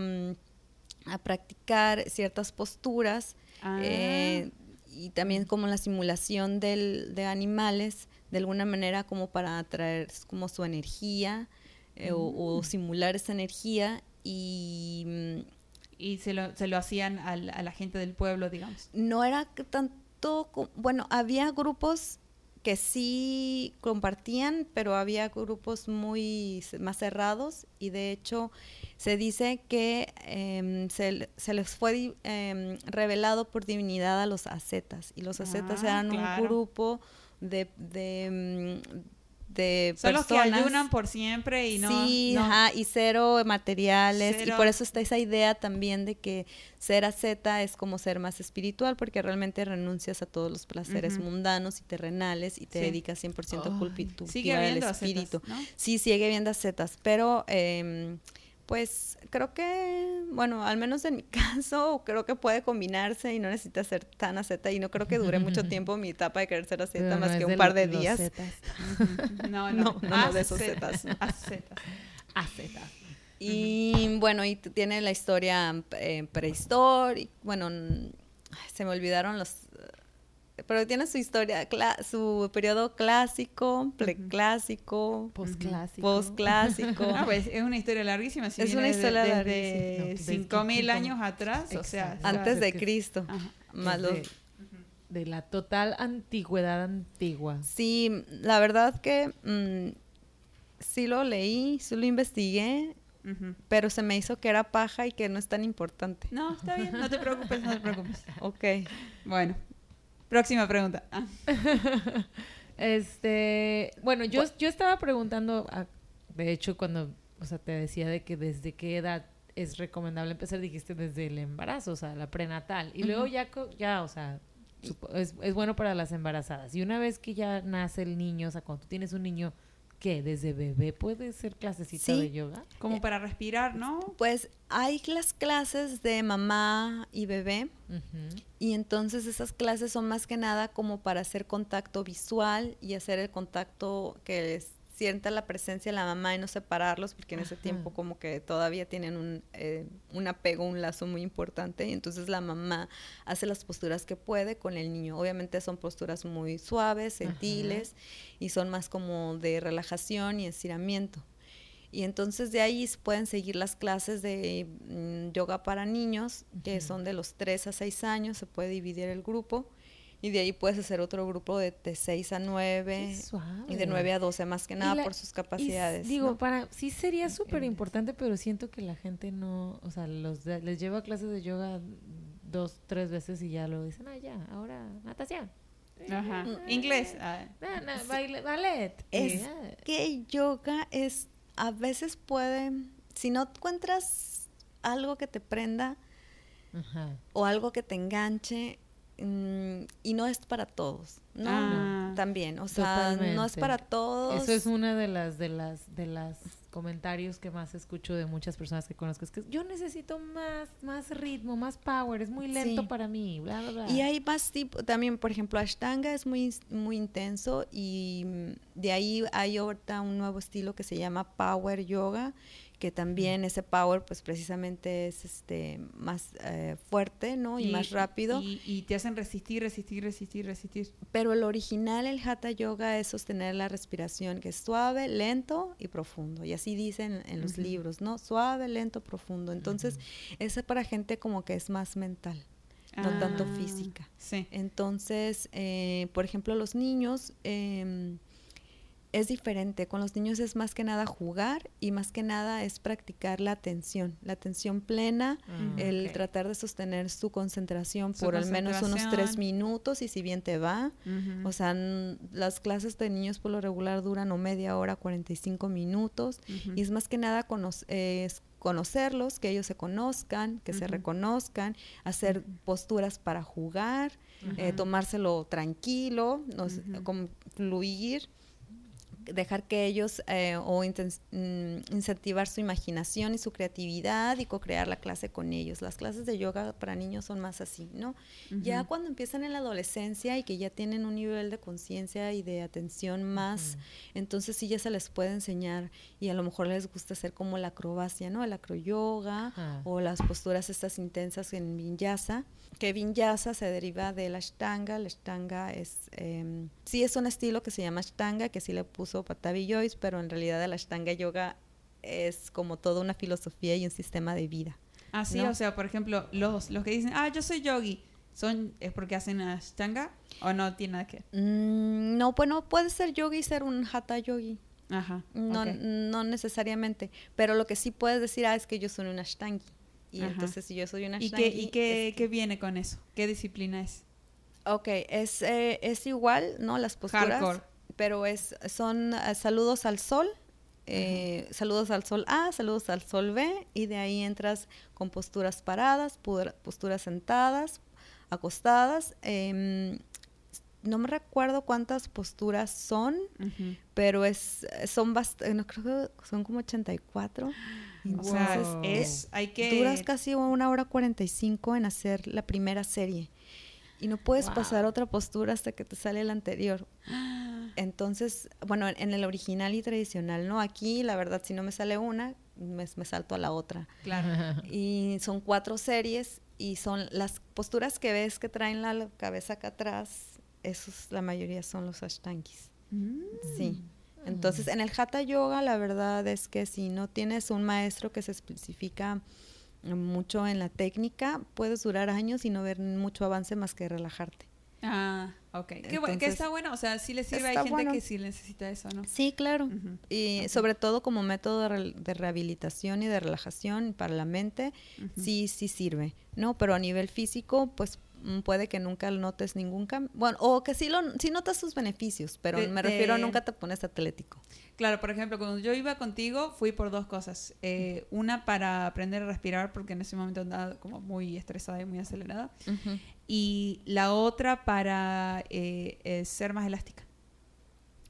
practicar ciertas posturas eh, ah. y también como la simulación del, de animales, de alguna manera como para atraer como su energía eh, o, mm. simular esa energía y... Y se lo, se lo hacían a la gente del pueblo, digamos. No era tanto, bueno, había grupos que sí compartían, pero había grupos muy más cerrados y de hecho se dice que em, se, les fue em, revelado por divinidad a los ascetas y los ascetas ah, eran un grupo de, de, em, de Son los que ayunan por siempre y no... Sí, Ajá, y cero materiales. Y por eso está esa idea también de que ser asceta es como ser más espiritual, porque realmente renuncias a todos los placeres mundanos y terrenales y te dedicas 100% a culpitud al espíritu. Sí, sigue viendo ascetas, pero... Eh, pues creo que, bueno, al menos en mi caso, creo que puede combinarse y no necesita ser tan aceta y no creo que dure mucho tiempo mi etapa de querer ser aceta más que un par de días. no, no, no, de esos zetas. Acetas. Y bueno, y tiene la historia eh, prehistórica, bueno, se me olvidaron los pero tiene su historia, su periodo clásico, preclásico, posclásico. Posclásico. Ah, pues es una historia larguísima. es una historia de, de 5000 años atrás, o sea. Antes de Cristo. Más los de la total antigüedad antigua. Sí, la verdad que mm, sí lo leí, sí lo investigué, pero se me hizo que era paja y que no es tan importante. No, está bien, no te preocupes, no te preocupes. Ok. Bueno, próxima pregunta. Ah, Este, bueno, yo, yo estaba preguntando, a- de hecho, cuando, o sea, te decía de que desde qué edad es recomendable empezar, dijiste desde el embarazo, o sea, la prenatal. Y luego ya, ya, o sea, es, es bueno para las embarazadas. Y una vez que ya nace el niño, o sea, cuando tú tienes un niño, ¿qué? ¿Desde bebé puede ser clasecita Sí. de yoga? como para respirar, ¿no? Pues hay las clases de mamá y bebé Ujú. y entonces esas clases son más que nada como para hacer contacto visual y hacer el contacto que les sienta la presencia de la mamá y no separarlos porque en ese Ajá. tiempo como que todavía tienen un, eh, un apego, un lazo muy importante y entonces la mamá hace las posturas que puede con el niño. Obviamente son posturas muy suaves, sentiles y son más como de relajación y estiramiento. Y entonces de ahí se pueden seguir las clases de mm, yoga para niños, que son de los 3 a 6 años, se puede dividir el grupo. Y de ahí puedes hacer otro grupo de, de 6 a 9 Qué suave. y de 9 a 12, más que nada la- por sus capacidades. digo, ¿no? para sí sería súper Eh, importante, pero siento que la gente no, o sea, los de- les lleva clases de yoga dos, tres veces y ya lo dicen, ah, ya, ahora natación. Ajá. Mm. Inglés. ah, baile- ballet. Es que yoga es, a veces puede, si no encuentras algo que te prenda ajá. o algo que te enganche, mm, y no es para todos, ¿no? Ah. También, o sea, no es para todos. Eso es una de las de las de las comentarios que más escucho de muchas personas que conozco, es que yo necesito más más ritmo, más power, es muy lento Sí. para mí, bla bla bla. Y hay más tipo, también, por ejemplo, Ashtanga es muy, muy intenso y de ahí hay ahorita un nuevo estilo que se llama Power Yoga, que también ese power pues precisamente es este más eh, fuerte, ¿no? Y, más rápido. Y, y te hacen resistir, resistir, resistir, resistir. Pero el original, el Hatha Yoga, es sostener la respiración, que es suave, lento y profundo. Y así dicen en los libros, ¿no? Suave, lento, profundo. Entonces, ese es para gente como que es más mental, no tanto Ah, física. Sí. Entonces, eh, por ejemplo, los niños em, es diferente. Con los niños es más que nada jugar y más que nada es practicar la atención, la atención plena, Ah, el tratar de sostener su concentración Su por al menos unos tres minutos y si bien te va. O sea, las clases de niños por lo regular duran o media hora, 45 minutos. Ujú. Y es más que nada eh, conocerlos, que ellos se conozcan, que se reconozcan, hacer posturas para jugar, eh, tomárselo tranquilo, no sé, Ujú. como fluir, dejar que ellos eh, o mm, incentivar su imaginación y su creatividad y co-crear la clase con ellos. Las clases de yoga para niños son más así, ¿no? Ya cuando empiezan en la adolescencia y que ya tienen un nivel de conciencia y de atención más, entonces sí ya se les puede enseñar y a lo mejor les gusta hacer como la acrobacia, ¿no? El acroyoga Ajá. o las posturas estas intensas en vinyasa, que vinyasa se deriva de la ashtanga, la ashtanga es, em, sí es un estilo que se llama ashtanga, que sí le puso Patavi Joyce, pero en realidad el ashtanga yoga es como toda una filosofía y un sistema de vida. Ah, sí, ¿no? o sea, por ejemplo, los, los que dicen, ah, yo soy yogi, ¿son, ¿es porque hacen ashtanga o no tiene nada que ver? Mm, no, bueno, puede ser yogi y ser un hatha yogi. Ajá. No, ok. no necesariamente, pero lo que sí puedes decir ah, es que yo soy un ashtangi. Y Ajá. entonces si yo soy un ¿Y ashtangi... qué, y qué, es- qué viene con eso? ¿Qué disciplina es? Ok, es, eh, es igual, ¿no? Las posturas. Hardcore. Pero es, son eh, saludos al sol, eh, saludos al sol A, saludos al sol B, y de ahí entras con posturas paradas, pudra- posturas sentadas, acostadas. em, no me recuerdo cuántas posturas son, pero es son bast- no creo que son como 84. O sea, Wow. es- hay que... Duras casi una hora 45 en hacer la primera serie. Y no puedes Wow. pasar otra postura hasta que te sale la anterior. Entonces, bueno, en, en el original y tradicional, ¿no? Aquí, la verdad, si no me sale una, me, me salto a la otra. Claro. Y son cuatro series y son las posturas que ves que traen la cabeza acá atrás, esos, la mayoría son los ashtangis. Mm. Sí. Entonces, en el Hatha Yoga, la verdad es que si no tienes un maestro que se especifica mucho en la técnica, puedes durar años y no ver mucho avance más que relajarte. Ah, ok. Que Entonces, está bueno, o sea, sí le sirve. Hay gente bueno. que sí necesita eso, ¿no? Sí, claro. Ujú. Y Ok. sobre todo como método de, re- de rehabilitación y de relajación para la mente, Ujú. sí, sí sirve, ¿no? Pero a nivel físico, pues puede que nunca notes ningún cambio. Bueno, o que sí, lo, sí notas sus beneficios, pero De- me refiero a de- nunca te pones atlético. Claro, por ejemplo, cuando yo iba contigo fui por dos cosas. Eh, una para aprender a respirar porque en ese momento andaba como muy estresada y muy acelerada. Y la otra para eh, eh, ser más elástica.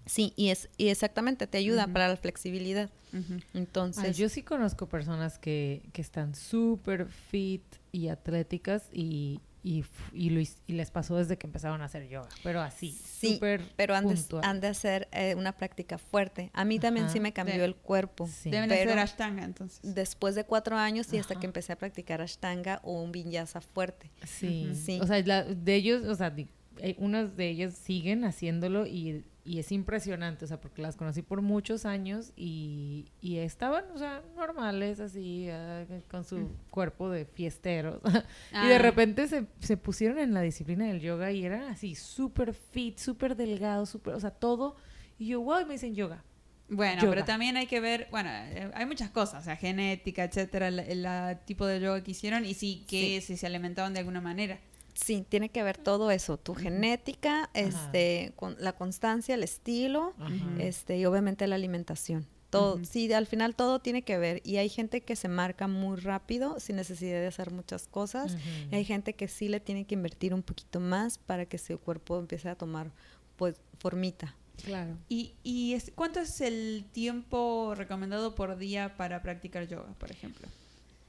Sí, y, es, y exactamente, te ayuda Ujú. para la flexibilidad. Ujú. Entonces, Ay, yo sí conozco personas que, que están súper fit y atléticas y, y, y, lo y les pasó desde que empezaron a hacer yoga, pero así, Sí, súper pero han de, puntual. han de hacer eh, una práctica fuerte. A mí también Ajá. sí me cambió De- el cuerpo. Sí. Deben Pero- hacer ashtanga entonces. Después de cuatro años y hasta que empecé a practicar ashtanga o un vinyasa fuerte. Sí. Sí. O sea, la- de ellos, o sea, di- eh, unas de ellas siguen haciéndolo y, y es impresionante, o sea, porque las conocí por muchos años y, y estaban, o sea, normales, así, ah, con su cuerpo de fiesteros. y de Ah. repente se, se pusieron en la disciplina del yoga y eran así, súper fit, súper delgados, súper, o sea, todo. Y yo, wow, y me dicen yoga. Bueno, Yoga. pero también hay que ver, bueno, eh, hay muchas cosas, o sea, genética, etcétera, el, el, tipo de yoga que hicieron y sí que si se alimentaban de alguna manera. Sí, tiene que ver todo eso, tu genética, este, con la constancia, el estilo, Ajá. este, y obviamente la alimentación. Todo, sí, al final todo tiene que ver. Y hay gente que se marca muy rápido sin necesidad de hacer muchas cosas. Y hay gente que sí le tiene que invertir un poquito más para que su cuerpo empiece a tomar pues formita. Claro. ¿Y, y es, cuánto es el tiempo recomendado por día para practicar yoga, por ejemplo?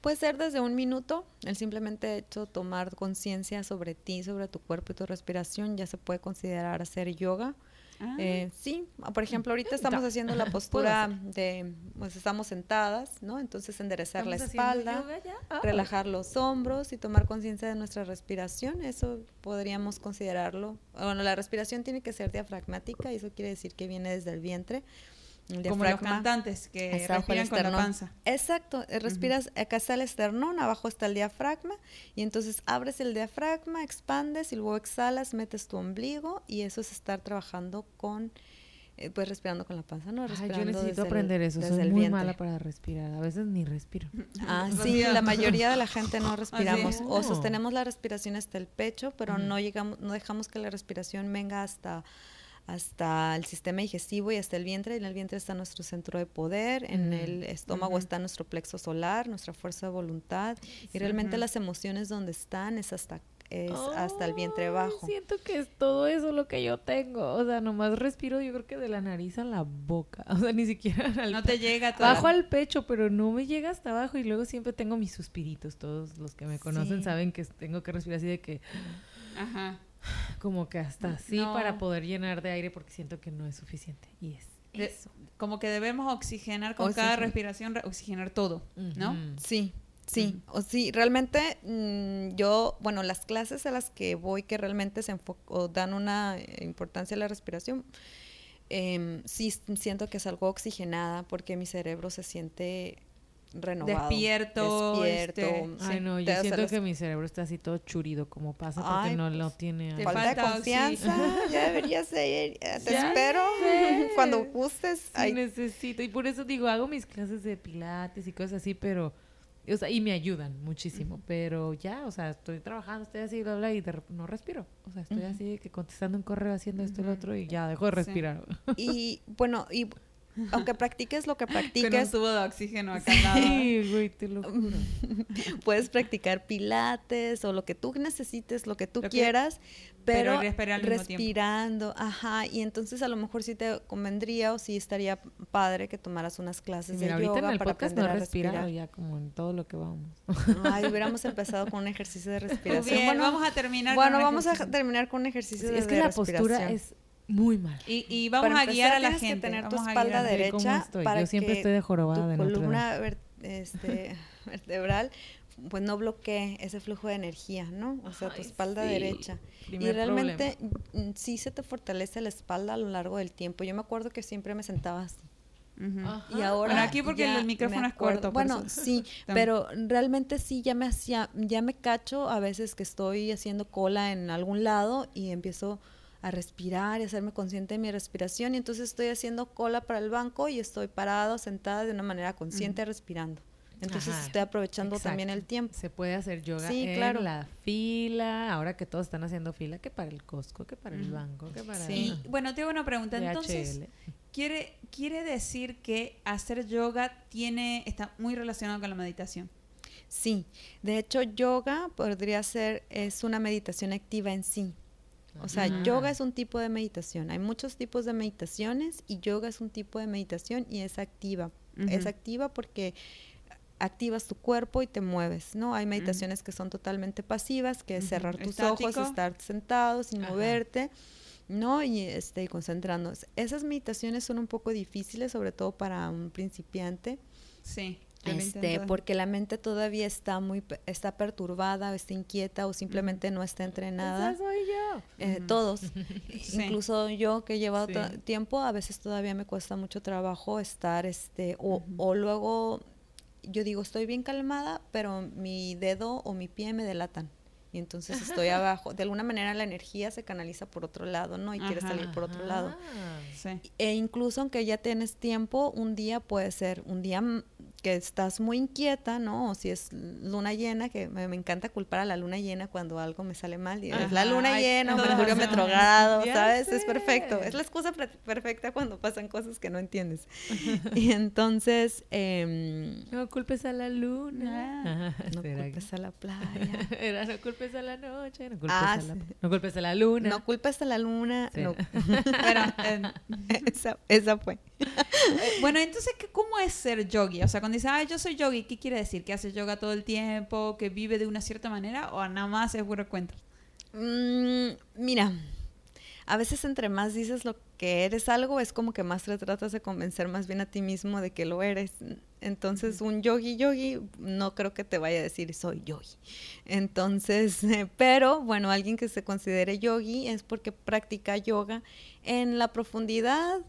Puede ser desde un minuto, el simplemente hecho de tomar conciencia sobre ti, sobre tu cuerpo y tu respiración, ya se puede considerar hacer yoga. Ah, Eh, sí, por ejemplo, ahorita estamos haciendo la postura de, pues estamos sentadas, ¿no? Entonces enderezar la ¿Estamos haciendo espalda? Ah. relajar los hombros y tomar conciencia de nuestra respiración, eso podríamos considerarlo. Bueno, la respiración tiene que ser diafragmática y eso quiere decir que viene desde el vientre. El como los cantantes que respiran con la panza. Exacto, eh, respiras, acá está el esternón, abajo está el diafragma y entonces abres el diafragma, expandes y luego exhalas, metes tu ombligo y eso es estar trabajando con, eh, pues respirando con la panza, ¿no? Ay, yo Respirando necesito desde el- aprender eso, soy el muy vientre. mala para respirar, a veces ni respiro. Ah, sí, la mayoría de la gente no respiramos o sostenemos la respiración hasta el pecho, pero no llegamos, no dejamos que la respiración venga hasta hasta el sistema digestivo y hasta el vientre. En el vientre está nuestro centro de poder, en Mm. el estómago está nuestro plexo solar, nuestra fuerza de voluntad y realmente las emociones donde están es hasta es hasta el vientre bajo. Siento que es todo eso lo que yo tengo. O sea, nomás respiro yo creo que de la nariz a la boca. O sea, ni siquiera al No te llega Bajo al pecho, pero no me llega hasta abajo y luego siempre tengo mis suspiritos. Todos los que me conocen Sí. saben que tengo que respirar así de que Ajá. como que hasta así No. para poder llenar de aire porque siento que no es suficiente. Y es De- eso. como que debemos oxigenar con cada respiración, re- oxigenar todo, ¿no? Sí, sí, o sí, realmente mm, yo, bueno, las clases a las que voy que realmente se o dan una eh, importancia a la respiración, em, sí siento que es algo oxigenada porque mi cerebro se siente renovado. Despierto, Despierto. este, Ay, no, yo siento que mi cerebro está así todo churido como pasa porque Ay, no pues, lo tiene. te. Falta de falta confianza, ya deberías de ir, eh, te Ya espero sé. cuando gustes. Sí, Ay, necesito. Y por eso digo, hago mis clases de pilates y cosas así, pero... O sea, y me ayudan muchísimo, pero ya, o sea, estoy trabajando, estoy así, bla, bla, y de rep- no respiro. O sea, estoy así que contestando un correo, haciendo esto y lo otro, y ya dejo de Sí. respirar. y bueno, y aunque practiques lo que Con un practiques, tubo de oxígeno acá. Sí, güey, te lo juro. puedes practicar pilates o lo que tú necesites, lo que tú Lo que- quieras, pero respirando, ajá, y entonces a lo mejor sí te convendría o sí estaría padre que tomaras unas clases Mira, de ahorita yoga en el para podcast no aprender he a respirar. ya como en todo lo que vamos. Ay, hubiéramos empezado con un ejercicio de respiración. bien, bueno, vamos a terminar. bueno, con un vamos a ejercicio. terminar con un ejercicio de es que la respiración. postura es muy mala. Y, y vamos Para a empezar, guiar a la tienes que gente. tener tu vamos espalda guiar. de- ¿Cómo derecha estoy? para Yo siempre que estoy de jorobada tu de columna ver- este, vertebral pues no bloquee ese flujo de energía, ¿no? O sea, tu Ay, espalda sí. derecha. Y realmente mm, sí se te fortalece la espalda a lo largo del tiempo. Yo me acuerdo que siempre me sentaba así. Y ahora Bueno, aquí porque el micrófono es corto, Bueno, eso. sí, pero realmente sí ya me hacía, ya me cacho a veces que estoy haciendo cola en algún lado y empiezo a respirar y hacerme consciente de mi respiración y entonces estoy haciendo cola para el banco y estoy parado, sentada de una manera consciente respirando. Entonces Ajá, estoy aprovechando también el tiempo. Se puede hacer yoga Sí, en claro. la fila, ahora que todos están haciendo fila, que para el Costco, que para el banco, que para Sí. Bueno, te hago una pregunta. Entonces, DHL. ¿quiere, quiere decir que hacer yoga tiene está muy relacionado con la meditación? Sí, de hecho yoga podría ser, es una meditación activa en sí. O sea, yoga es un tipo de meditación. Hay muchos tipos de meditaciones y yoga es un tipo de meditación y es activa. Es activa porque activas tu cuerpo y te mueves, ¿no? Hay meditaciones que son totalmente pasivas, que es cerrar tus Estático. ojos, estar sentado sin Ajá. moverte, ¿no? Y este, y concentrándonos. Esas meditaciones son un poco difíciles, sobre todo para un principiante. Sí. Este, porque la mente todavía está muy está perturbada, o está inquieta o simplemente no está entrenada. Esa soy yo. Eh. Todos, Sí. incluso yo que he llevado Sí. tiempo, a veces todavía me cuesta mucho trabajo estar, este, o luego yo digo estoy bien calmada, pero mi dedo o mi pie me delatan. Y entonces estoy abajo. De alguna manera la energía se canaliza por otro lado, ¿no? Y quiere Ajá. salir por otro lado. Ajá. Sí. E incluso aunque ya tienes tiempo, un día puede ser un día que estás muy inquieta, ¿no? O si es luna llena, que me, me encanta culpar a la luna llena cuando algo me sale mal. Y es la luna ay, llena, o todas Mercurio las retrogrado, Ya ¿sabes? Es perfecto. Es la excusa perfecta cuando pasan cosas que no entiendes. y entonces, em, No culpes a la luna. No ¿será culpes a la playa. Era no culpes a la noche, no culpes, Ah, a, la, sí. no culpes a la luna. No culpes a la luna. Sí. No. Bueno, eh, esa, esa fue. eh, bueno, entonces, ¿qué- ¿cómo es ser yogi? O sea, cuando dice, ah, yo soy yogi, ¿qué quiere decir? ¿Que hace yoga todo el tiempo? ¿Que vive de una cierta manera? ¿O nada más es puro cuento? Mm, mira, a veces entre más dices lo que eres algo, es como que más te tratas de convencer más bien a ti mismo de que lo eres. Entonces, un yogi yogi no creo que te vaya a decir soy yogi. Entonces, eh, pero bueno, alguien que se considere yogi es porque practica yoga en la profundidad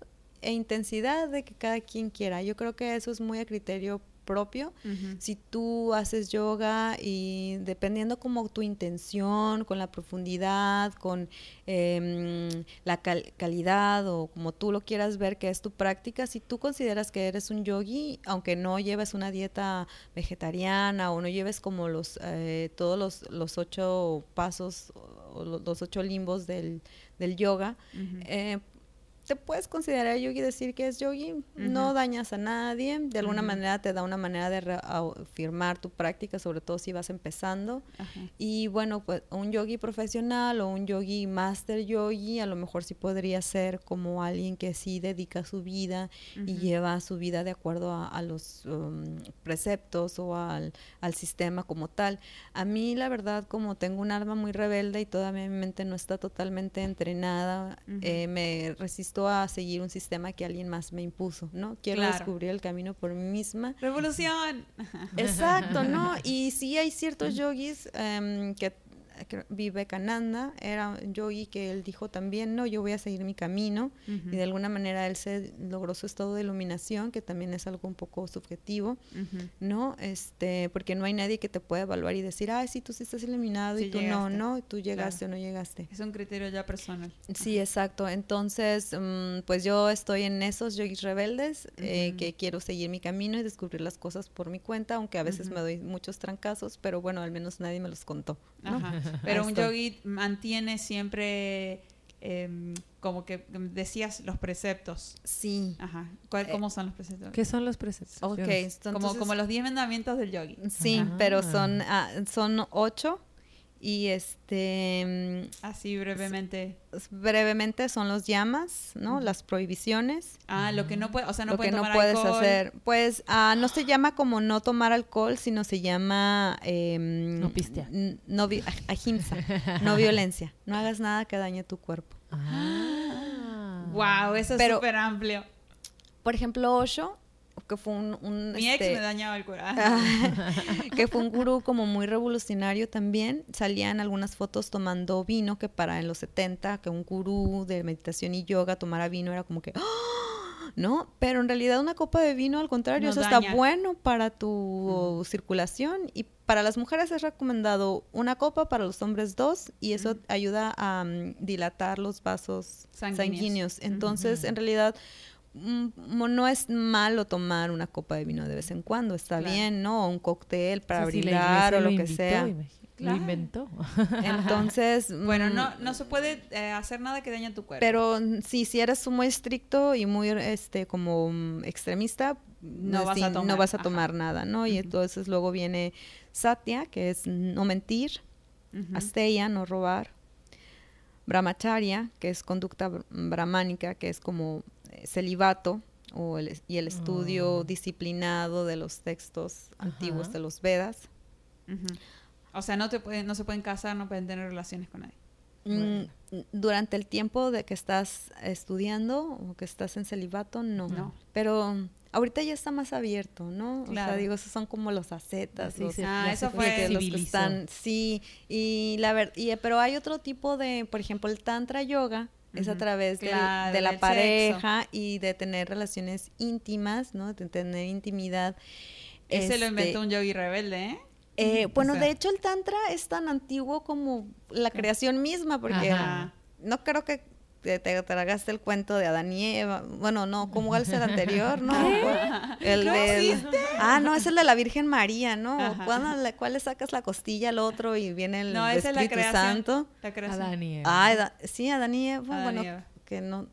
e intensidad de que cada quien quiera. Yo creo que eso es muy a criterio propio. Si tú haces yoga y dependiendo como tu intención, con la profundidad, con em, la cal- calidad o como tú lo quieras ver que es tu práctica, si tú consideras que eres un yogi, aunque no lleves una dieta vegetariana o no lleves como los eh, todos los, los ocho pasos o los, los ocho limbos del, del yoga, eh, te puedes considerar yogi decir que es yogi, no Ujú. dañas a nadie, de alguna Ujú. manera te da una manera de afirmar tu práctica, sobre todo si vas empezando. Ajá. Y bueno, pues un yogi profesional o un yogi master yogi, a lo mejor sí podría ser como alguien que sí dedica su vida y lleva su vida de acuerdo a, a los um, preceptos o al, al sistema como tal. A mí, la verdad, como tengo un alma muy rebelde y todavía mi mente no está totalmente entrenada, eh, me resisto a seguir un sistema que alguien más me impuso, ¿no? Quiero Claro. descubrir el camino por mí misma. Revolución. Exacto, ¿no? Y sí hay ciertos yogis que que Vivekananda era un yogi que él dijo también, no, yo voy a seguir mi camino y de alguna manera él se logró su estado de iluminación, que también es algo un poco subjetivo. ¿no? Este, porque no hay nadie que te pueda evaluar y decir, ay, sí, tú sí estás iluminado Sí y tú llegaste. no, no, tú llegaste o no llegaste. Es un criterio ya personal. Sí, exacto. Entonces, mm, pues yo estoy en esos yogis rebeldes, eh, que quiero seguir mi camino y descubrir las cosas por mi cuenta, aunque a veces me doy muchos trancazos, pero bueno, al menos nadie me los contó. ¿No? Ajá. Pero un yogi mantiene siempre, em, como que decías, los preceptos. Sí. Ajá. ¿Cuál- ¿Cómo son los preceptos? ¿Qué son los preceptos? Ok, entonces- Como, como los 10 mandamientos del yogi. Sí, Ajá. pero son, ah, son ocho y este Así brevemente. mm, brevemente son los llamas, ¿no? Las prohibiciones. Ah, lo que no puede, o sea, no lo que pueden no tomar puedes alcohol. hacer. Pues ah, no se llama como no tomar alcohol, sino se llama em, No pistear. No vi- aj- ahimsa, no violencia. No hagas nada que dañe tu cuerpo. Ah. Wow, eso es súper amplio. Por ejemplo, Osho, que fue un, un, Mi ex este, me dañaba el corazón. que fue un gurú como muy revolucionario también. Salían algunas fotos tomando vino, que para en los 70, que un gurú de meditación y yoga tomara vino era como que ¡ah! ¿no? Pero en realidad una copa de vino, al contrario, eso está bueno para tu circulación y para las mujeres es recomendado una copa, para los hombres dos y eso ayuda a mm, dilatar los vasos Sanguíneos. sanguíneos. Entonces, en realidad no es malo tomar una copa de vino de vez en cuando, está Claro. bien, ¿no? O un cóctel para la brindar o lo que invitó, sea. Claro. Lo inventó. Entonces, Bueno, mm, no, no se puede eh, hacer nada que dañe tu cuerpo. Pero mm, sí, si eres muy estricto y muy este como mm, extremista, No mm, vas sí, a tomar, no vas a ajá. tomar nada, ¿no? Y entonces luego viene Satya, que es no mentir, Ujú. Asteya, no robar, Brahmacharya, que es conducta br- brahmánica, que es como celibato o el, y el estudio Oh. disciplinado de los textos antiguos de los Vedas. O sea, no, te pueden, no se pueden casar, no pueden tener relaciones con nadie. Mm, Durante el tiempo de que estás estudiando o que estás en celibato, no. No. Pero mm, ahorita ya está más abierto, ¿no? O sea, digo, esos son como los ascetas. Sí, los- Ah, eso fue- que los que flexibilizó. están, sí, y la ver, y, pero hay otro tipo de, por ejemplo, el tantra yoga es a través del- de la pareja y de tener relaciones íntimas, ¿no? De tener intimidad. Ese lo Este, inventó un yogi rebelde, ¿eh? eh, O bueno, sea- de hecho el tantra es tan antiguo como la creación misma, porque Ajá. no creo que te, te tragaste el cuento de Adán y Eva. Bueno, no, ¿cómo es el anterior? No, el ¿No del- Ah, no, es el de la Virgen María, ¿no? Ajá. ¿Cuándo le- ¿Cuál le sacas la costilla al otro y viene el No, la Espíritu creación. Santo? La creación. Adán y Eva. Ah, sí, Adán y Eva, Adán y bueno, Eva. que no,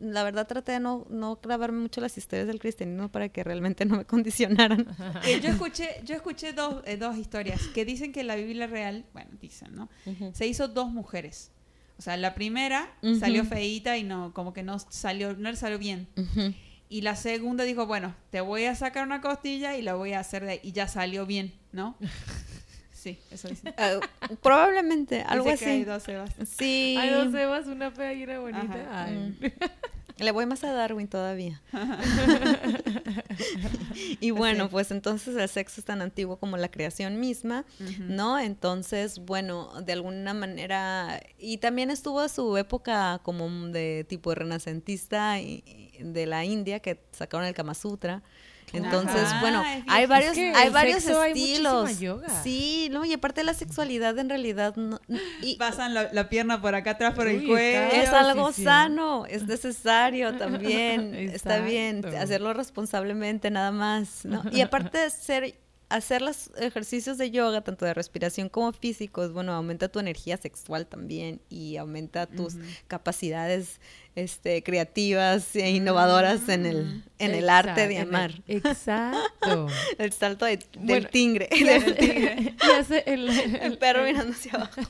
la verdad traté de no, no grabarme mucho las historias del cristianismo para que realmente no me condicionaran. Eh, yo escuché, yo escuché dos, eh, dos historias que dicen que la Biblia real, bueno, dicen, ¿no? Se hizo dos mujeres. O sea, la primera Ujú. salió feíta y no, como que no salió, no le salió bien. Ujú. Y la segunda dijo, bueno, te voy a sacar una costilla y la voy a hacer de y ya salió bien, ¿no? Sí, eso dice. Ah, probablemente, algo Dice que hay así. dos Evas. Sí. Hay dos Evas, una fea y una bonita. Ajá. Ay. Le voy más a Darwin todavía. y bueno, Sí. pues entonces el sexo es tan antiguo como la creación misma. ¿no? Entonces, bueno, de alguna manera, y también estuvo a su época como de tipo renacentista y- y de la India que sacaron el Kama Sutra. Entonces, Ajá, bueno, hay varios, Es que hay varios sexo estilos. yoga. Sí, no, y aparte la sexualidad en realidad no, y, Pasan la, la pierna por acá atrás por el cuello. es algo sí, sí. sano, es necesario también, está bien, hacerlo responsablemente nada más, ¿no? Y aparte de ser, hacer los ejercicios de yoga, tanto de respiración como físicos, bueno, aumenta tu energía sexual también y aumenta tus capacidades este, creativas e innovadoras en el, en el arte de amar. el- Exacto. El salto de- del Bueno, tigre. y hace el, el perro mirando hacia abajo.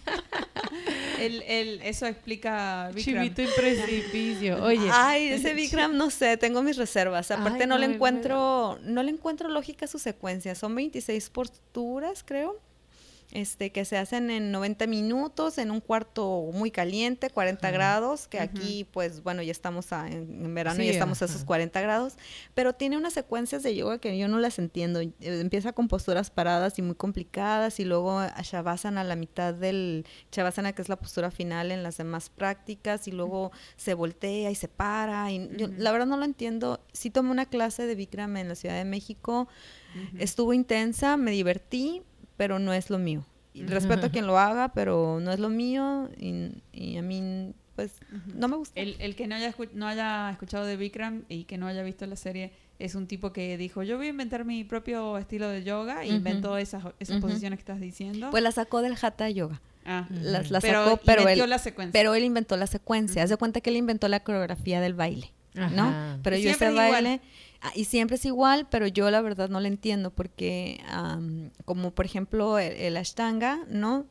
El, el, eso explica Bikram. chivito en precipicio. Oye, Ay, ese Bikram, no sé, tengo mis reservas. Aparte Ay, no, no, le encuentro, no le encuentro lógica a su secuencia. Son 26 posturas, creo. Este, que se hacen en 90 minutos, en un cuarto muy caliente, 40 grados, que aquí, pues, bueno, ya estamos a- en, en verano y Sí, estamos a esos 40 grados, pero tiene unas secuencias de yoga que yo no las entiendo. Eh, Empieza con posturas paradas y muy complicadas, y luego a Shavasana a la mitad del Shavasana, que es la postura final en las demás prácticas, y luego se voltea y se para. Y yo, la verdad no lo entiendo. Sí tomé una clase de Bikram en la Ciudad de México, estuvo intensa, me divertí, pero no es lo mío. Respeto a quien lo haga, pero no es lo mío, y, y a mí, pues, no me gusta. El, el que no haya, escu- no haya escuchado de Bikram y que no haya visto la serie es un tipo que dijo, yo voy a inventar mi propio estilo de yoga e Ujú. inventó esas, esas posiciones que estás diciendo. Pues la sacó del Hatha Yoga. Ah. La pero, sacó, pero él, la secuencia. pero él inventó la secuencia. Haz de cuenta que él inventó la coreografía del baile. ¿no? Pero Y yo ese es igual. Ah, y siempre es igual, pero yo la verdad no lo entiendo porque am, como por ejemplo el, el Ashtanga, ¿no?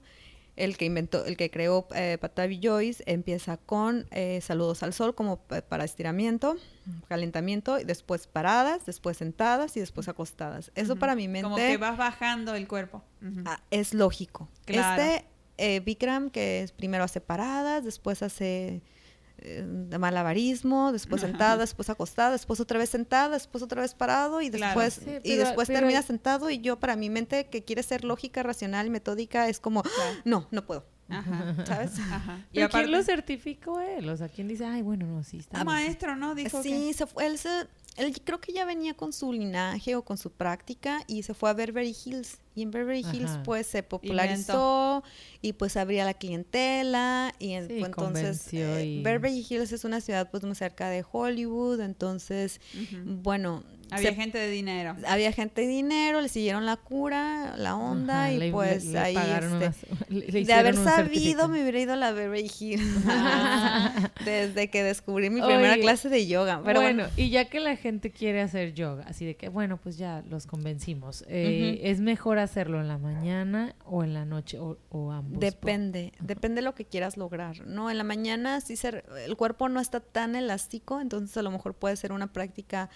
El que inventó, el que creó eh, Patavi Joyce empieza con eh, saludos al sol como pa- para estiramiento, calentamiento, y después paradas, después sentadas y después acostadas. Eso para mi mente Como que vas bajando el cuerpo. Ah, es lógico. Claro. Este eh, Bikram, que es, primero hace paradas, después hace de malabarismo, después Ajá. sentada, después acostada, después otra vez sentada, después otra vez parado y Claro. después, y después pero- termina sentado y yo para mi mente que quiere ser lógica, racional, metódica, es como, Claro. no, no puedo. Ajá. ¿sabes? Ajá. Y ¿Pero aparte, quién lo certificó él? O sea, ¿quién dice, ay, bueno, no, sí está un bien"? maestro, ¿no? Dijo Sí, se fue, él, se- él creo que ya venía con su linaje o con su práctica y se fue a Beverly Hills. Y en Beverly Hills Ajá. pues se popularizó y pues abría la clientela y en- Sí, pues, entonces eh, y- Beverly Hills es una ciudad pues muy cerca de Hollywood, entonces bueno, había se- gente de dinero. había gente de dinero, le siguieron la cura, la onda Ajá, y le- pues le- ahí este, unas- le- le de haber un sabido me hubiera ido a la Beverly Hills desde que descubrí mi primera Oye, clase de yoga. Pero bueno, bueno, y ya que la gente quiere hacer yoga, así de que, bueno, pues ya los convencimos. Eh, ¿Es mejor hacerlo en la mañana o en la noche o, o ambos? Depende, depende de lo que quieras lograr, ¿no? En la mañana sí se, el cuerpo no está tan elástico, entonces a lo mejor puede ser una práctica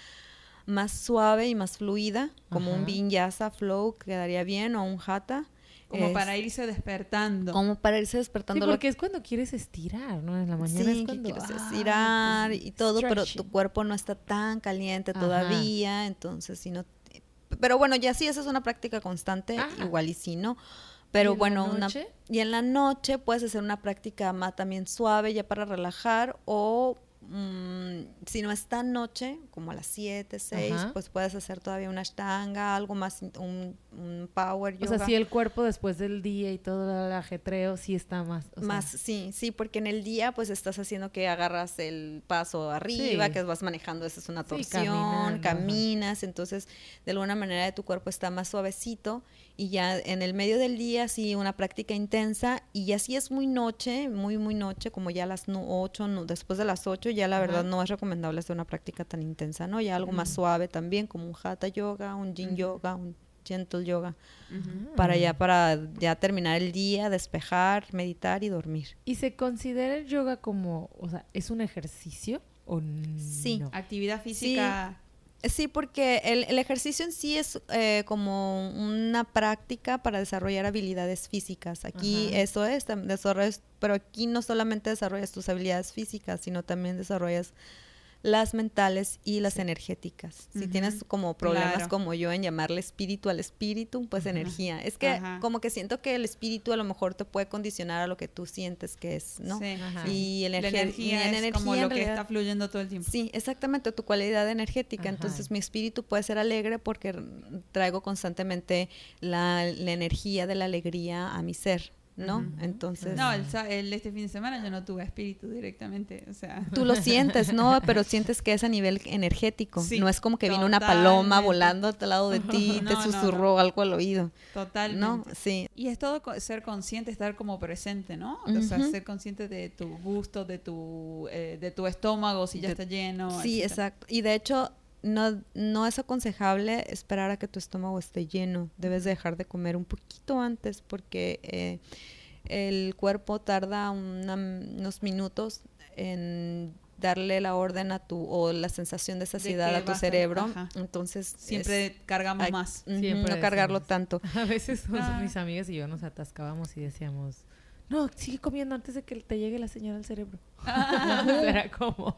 más suave y más fluida, como un Ajá. vinyasa flow quedaría bien o un hatha. Como Es- para irse despertando. como para irse Sí, despertando lo porque es cuando quieres estirar, ¿no? En la mañana sí, es cuando quieres ah, estirar pues, y todo, pero tu cuerpo no está tan caliente Ajá. todavía, entonces si no... Pero bueno, ya sí, esa es una práctica constante, Ajá. igual y sí, ¿no? Pero ¿Y en la bueno, una, y en la noche puedes hacer una práctica más también suave ya para relajar o mm, si no es tan noche, como a las 7, 6, Ajá. pues puedes hacer todavía una ashtanga, algo más, un, un power O yoga. sea, si el cuerpo después del día y todo el ajetreo sí está más... o sea, Más, sí, sí, porque en el día pues estás haciendo que agarras el paso arriba, Sí. que vas manejando, esa es una torsión, caminas, entonces de alguna manera tu cuerpo está más suavecito y ya en el medio del día sí una práctica intensa y ya si es muy noche, muy muy noche, como ya a las 8, después de las 8 ya la Ajá. verdad no es recomendable hacer una práctica tan intensa, ¿no? Ya algo más suave también, como un hatha yoga, un yin yoga, un gentle yoga, para Mm. ya para ya terminar el día, despejar, meditar y dormir. ¿Y se considera el yoga como, o sea, es un ejercicio o Sí. no? Actividad física. Sí, porque el, el ejercicio en sí es eh, como una práctica para desarrollar habilidades físicas. Aquí Ajá. eso es, desarrollas, pero aquí no solamente desarrollas tus habilidades físicas, sino también desarrollas las mentales y las energéticas. Si tienes como problemas claro. como yo en llamarle espíritu al espíritu, pues energía. Es que como que siento que el espíritu a lo mejor te puede condicionar a lo que tú sientes que es, ¿no? Sí. Ajá. Y La energía, energía es energía, como lo que está fluyendo todo el tiempo. Sí, exactamente, tu cualidad energética. Entonces mi espíritu puede ser alegre porque traigo constantemente la, la energía de la alegría a mi ser, ¿no? Entonces... No, el, el- este fin de semana yo no tuve espíritu directamente, o sea... Tú lo sientes, ¿no? Pero sientes que es a nivel energético. Sí, no es como que vino una paloma volando al lado de ti y No, te no, susurró algo al oído. Totalmente. ¿No? Sí. Y es todo co- ser consciente, estar como presente, ¿no? O sea, ser consciente de tu gusto, de tu, eh, de tu estómago, si ya De- está lleno. Sí, etcétera. exacto. Y de hecho, no, no es aconsejable esperar a que tu estómago esté lleno. Debes de dejar de comer un poquito antes porque eh, el cuerpo tarda una- unos minutos en darle la orden a tu o la sensación de saciedad a tu cerebro. ajá. Entonces, Siempre es- cargamos hay- más. Siempre no cargarlo tanto. A veces Ah. mis amigas y yo nos atascábamos y decíamos, no, sigue comiendo antes de que te llegue la señal al cerebro. Era como...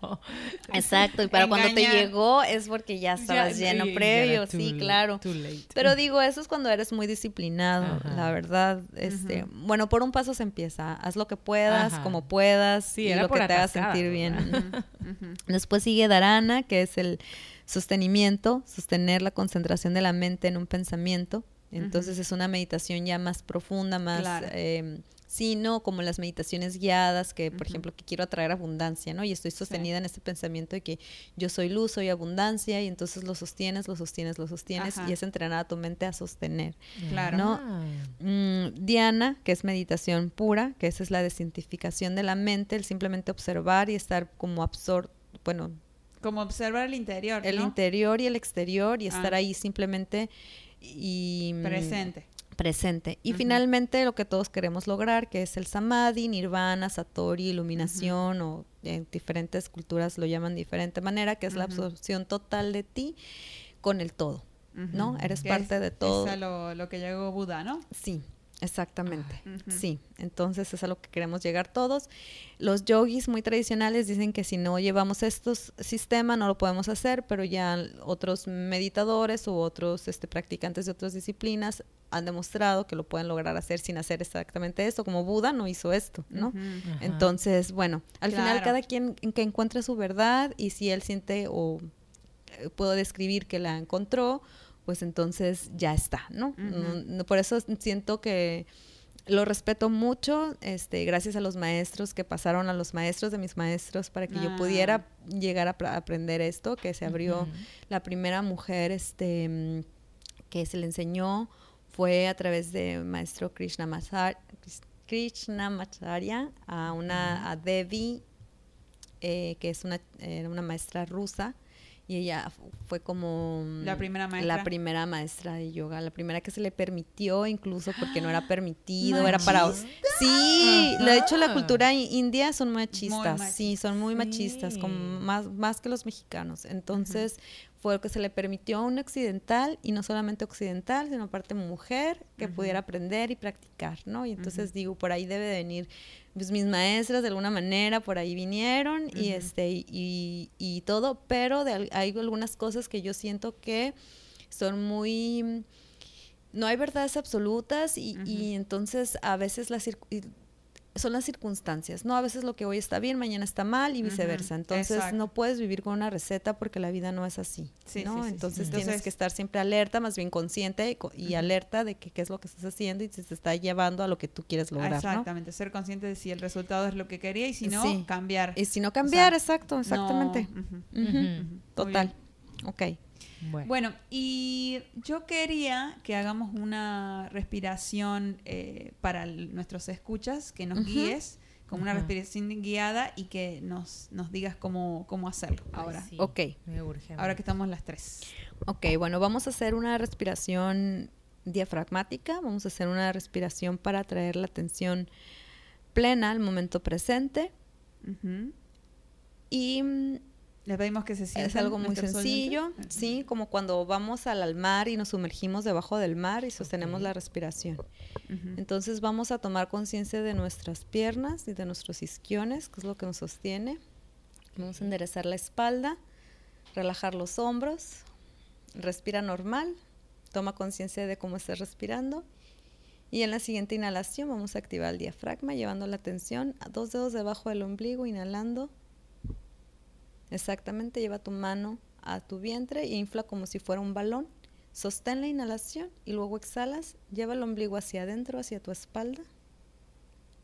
Exacto, y para cuando te llegó es porque ya estabas Ya- lleno previo, too- sí, claro. too late. Pero digo, eso es cuando eres muy disciplinado, Ajá. la verdad. Este. Bueno, por un paso se empieza. Haz lo que puedas, Ajá. como puedas, Sí, y era lo por que te haga sentir bien. Después sigue Dharana, que es el sostenimiento, sostener la concentración de la mente en un pensamiento. Entonces es una meditación ya más profunda, más... Claro. eh, sí, no como las meditaciones guiadas, que por ejemplo que quiero atraer abundancia, ¿no? Y estoy sostenida en este pensamiento de que yo soy luz, soy abundancia, y entonces lo sostienes, lo sostienes, lo sostienes, Ajá. y es entrenar a tu mente a sostener. Claro. ¿no? Ah. Mm, Diana, que es meditación pura, que esa es la desintificación de la mente, el simplemente observar y estar como absor bueno, Como observar el interior, el ¿no? interior y el exterior y estar Ah. ahí simplemente y mm, Presente. Presente. Y finalmente lo que todos queremos lograr, que es el samadhi, nirvana, satori, iluminación o en diferentes culturas lo llaman de diferente manera, que es la absorción total de ti con el todo. ¿no? Eres parte es- de todo. Es a lo, lo que llegó Buda, ¿no? Sí. Exactamente, Ujú. sí. Entonces es a lo que queremos llegar todos. Los yogis muy tradicionales dicen que si no llevamos estos sistemas no lo podemos hacer, pero ya otros meditadores u otros este, practicantes de otras disciplinas han demostrado que lo pueden lograr hacer sin hacer exactamente esto, como Buda no hizo esto, ¿no? Entonces, bueno, al final cada quien en que encuentre su verdad y si él siente o eh, puedo describir que la encontró, pues entonces ya está, ¿no? Por eso siento que lo respeto mucho, este, gracias a los maestros que pasaron a los maestros de mis maestros para que yo Ah. pudiera llegar a aprender esto, que se abrió la primera mujer este, que se le enseñó fue a través de maestro Krishna Krishnamacharya a una a Devi eh, que es una una maestra rusa y ella fu- fue como mm, La primera maestra. la primera maestra de yoga, la primera que se le permitió incluso porque no era permitido, era para. Sí, de hecho la Ajá. cultura india son machistas, machistas. sí, son muy machistas, como más, más que los mexicanos. Entonces fue lo que se le permitió a un occidental, y no solamente occidental, sino aparte mujer, que pudiera aprender y practicar, ¿no? Y entonces digo, por ahí debe de venir, pues mis maestras de alguna manera por ahí vinieron y este y, y todo, pero de hay algunas cosas que yo siento que son muy no hay verdades absolutas y, y entonces a veces las son las circunstancias, ¿no? A veces lo que hoy está bien, mañana está mal y viceversa. Entonces exacto. no puedes vivir con una receta porque la vida no es así, Sí, ¿no? sí, entonces Entonces- tienes que estar siempre alerta, más bien consciente y, alerta de que qué es lo que estás haciendo y si te está llevando a lo que tú quieres lograr, ¿no? Exactamente, ser consciente de si el resultado es lo que quería y si no, cambiar. Y si no cambiar, sea, exacto, exactamente. No, Total. Ok. Bueno. Bueno, y yo quería que hagamos una respiración eh, para el- nuestros escuchas, que nos guíes, como una respiración guiada y que nos, nos digas cómo, cómo hacerlo Ay, ahora. sí, Ok. Me urge. Ahora que estamos las tres. Ok, bueno, vamos a hacer una respiración diafragmática, vamos a hacer una respiración para traer la atención plena al momento presente y mm, Les pedimos que se sientan. es algo muy sencillo, sí, como cuando vamos al, al mar y nos sumergimos debajo del mar y sostenemos la respiración. Entonces vamos a tomar conciencia de nuestras piernas y de nuestros isquiones, que es lo que nos sostiene. Vamos a enderezar la espalda, relajar los hombros, respira normal, toma conciencia de cómo estás respirando. Y en la siguiente inhalación vamos a activar el diafragma, llevando la atención a dos dedos debajo del ombligo, inhalando. Exactamente, lleva tu mano a tu vientre e infla como si fuera un balón. Sostén la inhalación y luego exhalas, lleva el ombligo hacia adentro, hacia tu espalda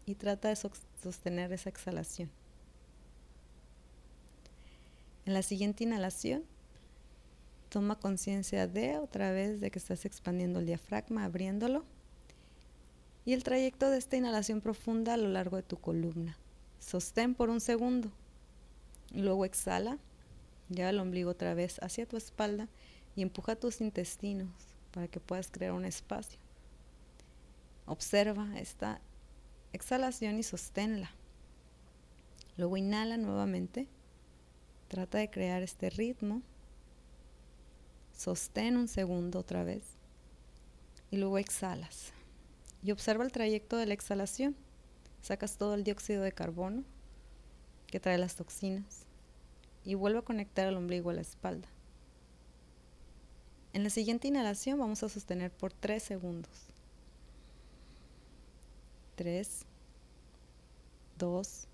y trata de sostener esa exhalación. En la siguiente inhalación, toma conciencia de otra vez de que estás expandiendo el diafragma, abriéndolo y el trayecto de esta inhalación profunda a lo largo de tu columna. Sostén por un segundo luego exhala, lleva el ombligo otra vez hacia tu espalda y empuja tus intestinos para que puedas crear un espacio. Observa esta exhalación y sosténla. Luego inhala nuevamente. Trata de crear este ritmo. Sostén un segundo otra vez. Y luego exhalas. Y observa el trayecto de la exhalación. Sacas todo el dióxido de carbono que trae las toxinas. Y vuelve a conectar el ombligo a la espalda. En la siguiente inhalación vamos a sostener por 3 segundos. 3, 2,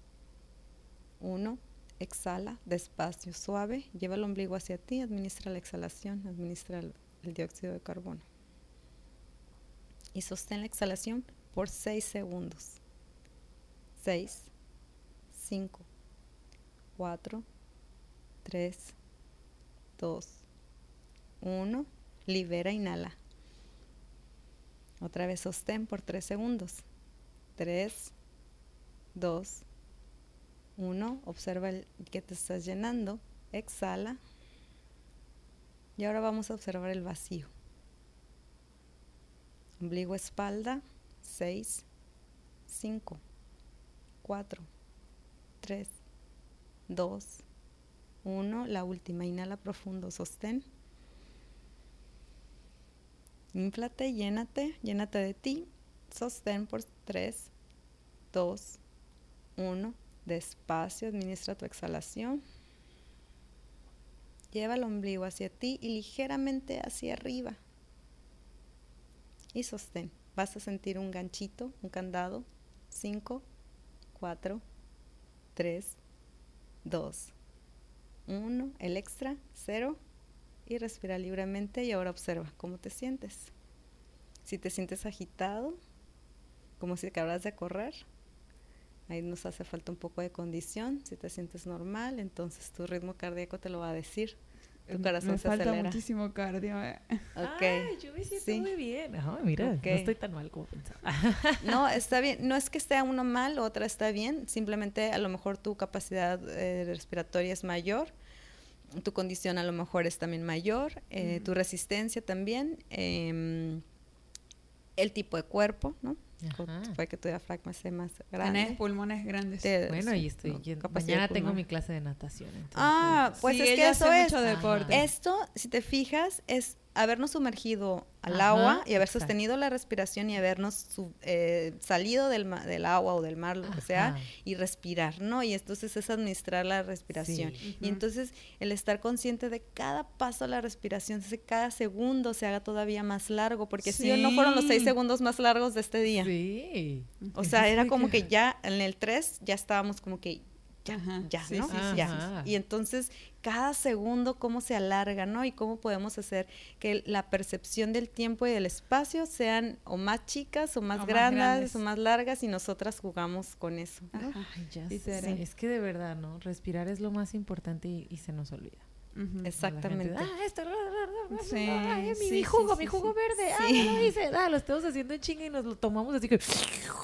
1. Exhala despacio, suave. Lleva el ombligo hacia ti. Administra la exhalación. Administra el, el dióxido de carbono. Y sostén la exhalación por 6 segundos. 6, 5, 4, 3, 2, 1. Libera, inhala. Otra vez sostén por 3 segundos. 3, 2, 1. Observa el que te estás llenando. Exhala. Y ahora vamos a observar el vacío. Ombligo, espalda. 6, 5, 4, 3, 2, 1. La última. Inhala profundo. Sostén. Inflate, llénate, llénate de ti. Sostén por 3, 2, 1. Despacio, administra tu exhalación. Lleva el ombligo hacia ti y ligeramente hacia arriba. Y sostén. Vas a sentir un ganchito, un candado. 5, 4, 3, 2, 1. El extra, 0. Y respira libremente y ahora observa cómo te sientes. Si te sientes agitado, como si acabas de correr, Ahí nos hace falta un poco de condición. Si te sientes normal, entonces tu ritmo cardíaco te lo va a decir. Tu corazón me se falta acelera. muchísimo cardio. eh. Ok. Ay, yo me siento sí. muy bien. Ay, mira, Ok. no estoy tan mal como pensaba. No, está bien. No es que esté uno mal, otra está bien. Simplemente a lo mejor tu capacidad eh, respiratoria es mayor. Tu condición a lo mejor es también mayor. eh, Tu resistencia también. em, el tipo de cuerpo, ¿no? Puede que tu diafragma sea más grande. Tenés pulmones grandes. Te- Bueno, sí, y estoy no, yendo- capacidad Mañana tengo mi clase de natación. entonces- Ah, pues Sí, es que eso hace es. mucho deporte. Esto, si te fijas, es habernos sumergido al Ajá, agua y haber exacto. sostenido la respiración y habernos su- eh, salido del, ma- del agua o del mar, lo que sea, y respirar, ¿no? Y entonces es administrar la respiración. Sí. Y entonces el estar consciente de cada paso de la respiración, de cada segundo se haga todavía más largo, porque si no fueron los seis Sí. segundos más largos de este día. Sí. O sea, era Sí, como que- ya en el 3 ya estábamos como que ya, Ajá, ya, sí, ¿no? sí, sí, ya. sí. Y entonces cada segundo cómo se alarga, ¿no? Y cómo podemos hacer que la percepción del tiempo y del espacio sean o más chicas o más, O más grandes, o más largas y nosotras jugamos con eso. Ay, ya Sí, sé. Es que de verdad, ¿no? Respirar es lo más importante y, y se nos olvida. Exactamente. gente, ah, esto, Sí, ay, mi, sí, mi sí, jugo, sí, mi jugo verde, ah, lo hice, ah, lo estamos haciendo en chinga y nos lo tomamos así que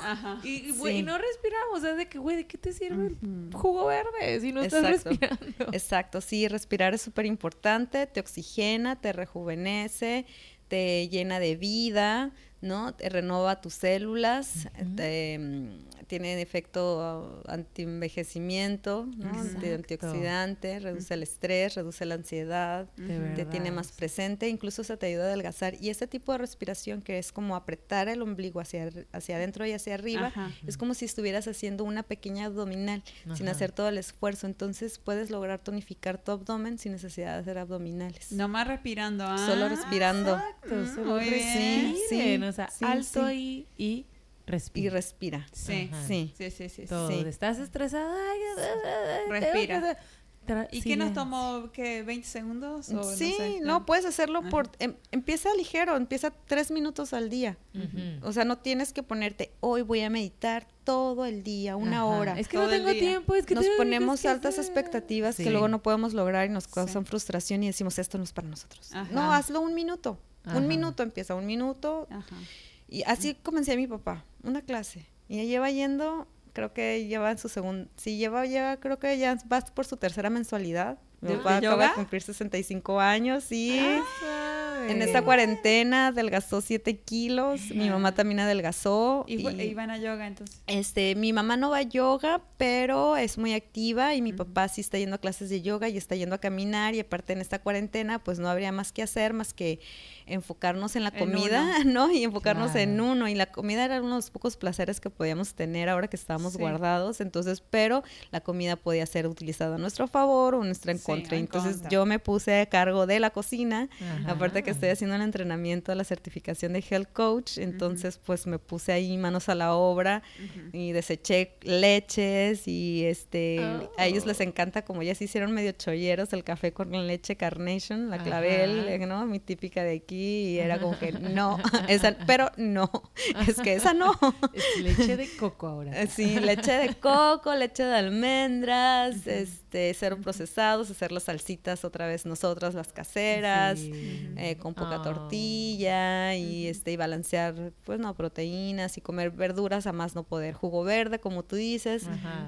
Ajá. y, güey, y no respiramos, sea, de que, güey, ¿de qué te sirve el jugo verde si no estás Exacto. respirando? Exacto, sí, respirar es súper importante, te oxigena, te rejuvenece, te llena de vida, ¿no? Te renova tus células, te, mm, tiene efecto antienvejecimiento, ¿no? Antioxidante, reduce el estrés, reduce la ansiedad, te tiene más sí. presente, incluso se te ayuda a adelgazar. Y este tipo de respiración que es como apretar el ombligo hacia, hacia adentro y hacia arriba, Ajá. es como si estuvieras haciendo una pequeña abdominal sin hacer todo el esfuerzo. Entonces puedes lograr tonificar tu abdomen sin necesidad de hacer abdominales. Nomás respirando. ah. Solo respirando Exacto, Mm, solo muy bien. respiren, Sí, o sea, sí, alto sí. y, y respira. Y respira. Sí. Sí. Sí, sí, sí. Todo. ¿Estás estresada? Respira. ¿Y qué nos tomó? ¿Qué? ¿20 segundos? O sí, sé? no, puedes hacerlo Ajá. por... em- empieza ligero, empieza tres minutos al día. O sea, no tienes que ponerte, hoy voy a meditar todo el día, una Ajá. hora. Es que todo no tengo tiempo, es que nos ponemos que altas hacer. expectativas Sí. que luego no podemos lograr y nos Sí. causan frustración y decimos, esto no es para nosotros. Ajá. No, hazlo un minuto. Ajá. Un minuto empieza, un minuto. Ajá. Y así comencé a mi papá, una clase. Y ya lleva yendo, creo que lleva en su segundo, sí, lleva ya, creo que ya va por su tercera mensualidad. Mi ¿De- papá de acaba de yoga? cumplir 65 años y Sabe. En esta cuarentena adelgazó 7 kilos. Mi mamá también adelgazó. ¿Y, fue- y- iban a yoga entonces? este, mi mamá no va a yoga, pero es muy activa y mi papá sí está yendo a clases de yoga y está yendo a caminar y aparte en esta cuarentena pues no habría más que hacer más que enfocarnos en la En comida, ¿no? Y enfocarnos en uno y la comida era uno de los pocos placeres que podíamos tener ahora que estábamos Sí. guardados, entonces, pero la comida podía ser utilizada a nuestro favor o nuestra en Sí, contra. en entonces contra. yo me puse a cargo de la cocina Ajá. Aparte que estoy haciendo el entrenamiento, la certificación de Health Coach, entonces pues me puse ahí manos a la obra y deseché leches y este a ellos Oh. les encanta como ya se hicieron medio cholleros el café con leche Carnation, la clavel, ¿no? Mi típica de aquí y era como que no, esa, pero no, es que esa no. Es leche de coco ahora. Sí, leche de coco, leche de almendras, este, cero procesados, hacer las salsitas otra vez nosotras, las caseras, Sí. eh, con poca Ah. tortilla y este y balancear, pues no, proteínas y comer verduras a más no poder, jugo verde, como tú dices,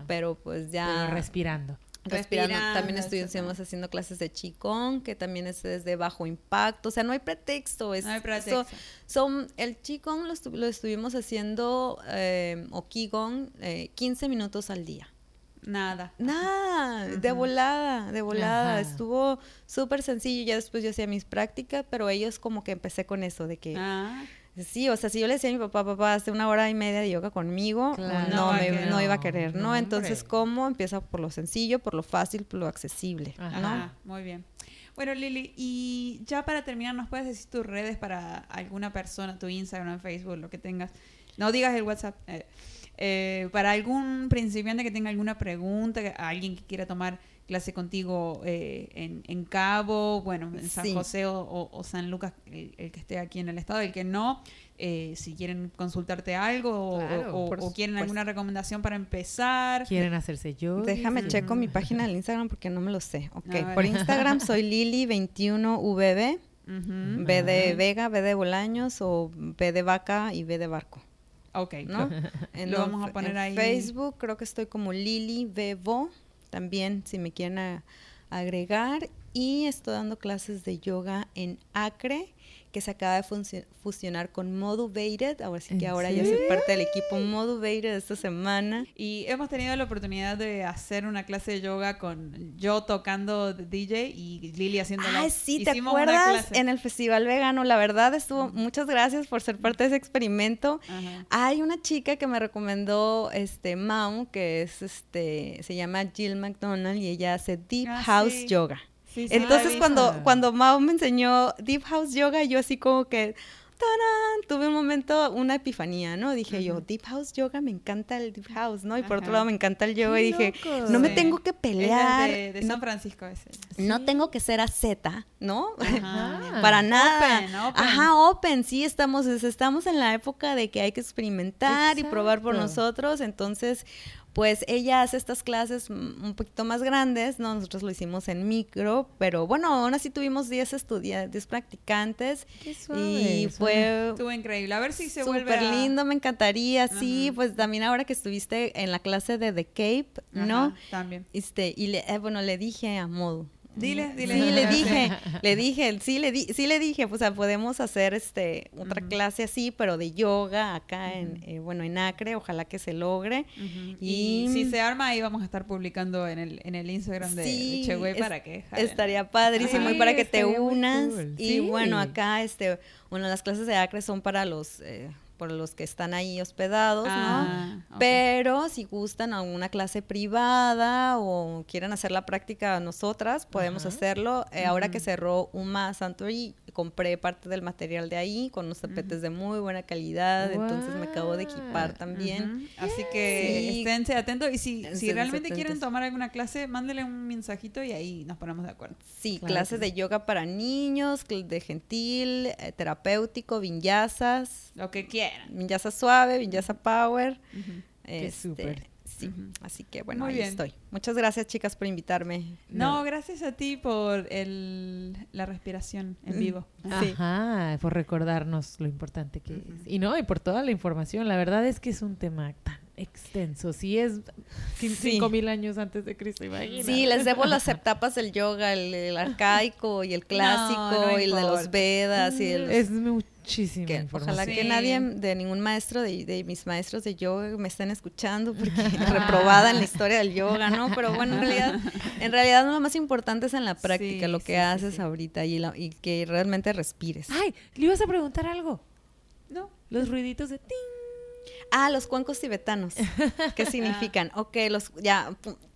pero pues ya Pero respirando. respirando. Respirando, También estuvimos haciendo clases de Qigong, que también es desde bajo impacto, o sea, no hay pretexto. Es, No hay pretexto. son, el Qigong lo, estu- lo estuvimos haciendo, eh, o Qigong, eh, 15 minutos al día. Nada. Nada, de volada, de volada. Ajá. Estuvo súper sencillo. Ya después yo hacía mis prácticas, pero ellos como que empecé con eso, de que Ah, Sí, o sea, si yo le decía a mi papá, papá, hace una hora y media de yoga conmigo, Claro. no, me- no iba a querer, ¿no? Entonces. ¿cómo? Empieza por lo sencillo, por lo fácil, por lo accesible, Ajá. ¿no? Muy bien. Bueno, Lili, y ya para terminar, ¿nos puedes decir tus redes para alguna persona, tu Instagram, Facebook, lo que tengas? No digas el WhatsApp. eh, eh, para algún principiante que tenga alguna pregunta, que- alguien que quiera tomar clase contigo eh, en, en Cabo, bueno, en San Sí. José o, o- o San Lucas, el, el que esté aquí en el estado, el que no, eh, si quieren consultarte algo o- Claro, o, por o quieren alguna recomendación para empezar. Quieren hacerse yo. Déjame checo mi página del Instagram porque no me lo sé. Ok, por Instagram soy Lili21VB, Ujú. B de. Vega, B de Bolaños o B de Vaca y B de Barco, Ok, ¿no? En Lo vamos a poner en ahí. Facebook creo que estoy como Lili Bebo, también si me quieren a- agregar. Y estoy dando clases de yoga en Acre, que se acaba de fusionar con Motivated. Ahora sí que ¿En ahora ya soy parte del equipo Motivated esta semana. Y hemos tenido la oportunidad de hacer una clase de yoga con yo tocando DJ y Lili haciendo la Ay, sí, ¿te hicimos una acuerdas? clase. En el Festival Vegano, la verdad estuvo, muchas gracias por ser parte de ese experimento. Ajá. Hay una chica que me recomendó este Mau, que es este, se llama Jill McDonald y ella hace Deep Ah, House sí. Yoga. Sí, sí, Entonces cuando, cuando Mau me enseñó Deep House Yoga, yo así como que ¡tarán! tuve un momento, una epifanía, ¿no? Dije yo, Deep House Yoga, me encanta el Deep House, ¿no? Y por otro lado me encanta el yoga y dije, no me tengo que pelear, es de, de no, San Francisco ese. no tengo que ser asceta, ¿no? Ajá. Para nada. Open, open. Ajá, open, sí, estamos, es- estamos en la época de que hay que experimentar y probar por nosotros, entonces, pues ella hace estas clases un poquito más grandes, ¿no? Nosotros lo hicimos en micro, pero bueno, aún así tuvimos 10 estudiantes, 10 practicantes Qué suave, y fue Estuvo increíble. A ver si se vuelve súper a... lindo, me encantaría, sí, Ajá. pues también ahora que estuviste en la clase de The Cape, ¿no? Ajá, También. Este, y le, eh, bueno, le dije a Modu. Dile, dile. Sí, le dije, le dije, sí le, di, sí le dije, pues, o sea, podemos hacer este otra clase así, pero de yoga acá en, eh, bueno, en Acre, ojalá que se logre. Y- Y, si se arma ahí vamos a estar publicando en el, en el Instagram de, Sí, de Che Güey es- para que jalen. Estaría padrísimo Sí, y para que te unas. cool. Y Sí. bueno, acá, este, bueno, las clases de Acre son para los, eh, para los que están ahí hospedados, ¿no? Ah, ok. Pero si gustan alguna clase privada o quieren hacer la práctica nosotras, podemos hacerlo. Eh, Ahora que cerró Uma Santori, compré parte del material de ahí con unos tapetes de muy buena calidad, entonces me acabo de equipar también. Así que Sí. esténse atentos y si, realmente quieren tomar alguna clase, mándele un mensajito y ahí nos ponemos de acuerdo. Sí, Claro clases de yoga para niños, de gentil, eh, terapéutico, vinyasas, Lo que quieran. Vinyasa suave, vinyasa power. Este, súper. Sí, así que bueno, Muy ahí bien. estoy. Muchas gracias chicas por invitarme. No, No. gracias a ti por el, la respiración en vivo. Sí. Ajá, por recordarnos lo importante que es. Y no, y por toda la información. La verdad es que es un tema tan extenso. Si es cin- Sí. cinco mil años antes de Cristo, imagínate. Sí, les debo las etapas del yoga, el, el arcaico y el clásico no y el de los. Vedas y el Es información. ojalá que Sí. nadie de ningún maestro de, de mis maestros de yoga me estén escuchando porque reprobada en la historia del yoga, ¿no? Pero bueno, en realidad, en realidad lo más importante es en la práctica, Sí, lo que sí, sí, haces sí. ahorita y, la- y que realmente respires. Ay, le ibas a preguntar algo. No. Los ruiditos de ting. Ah, los cuencos tibetanos. ¿Qué significan? Ok, los, ya,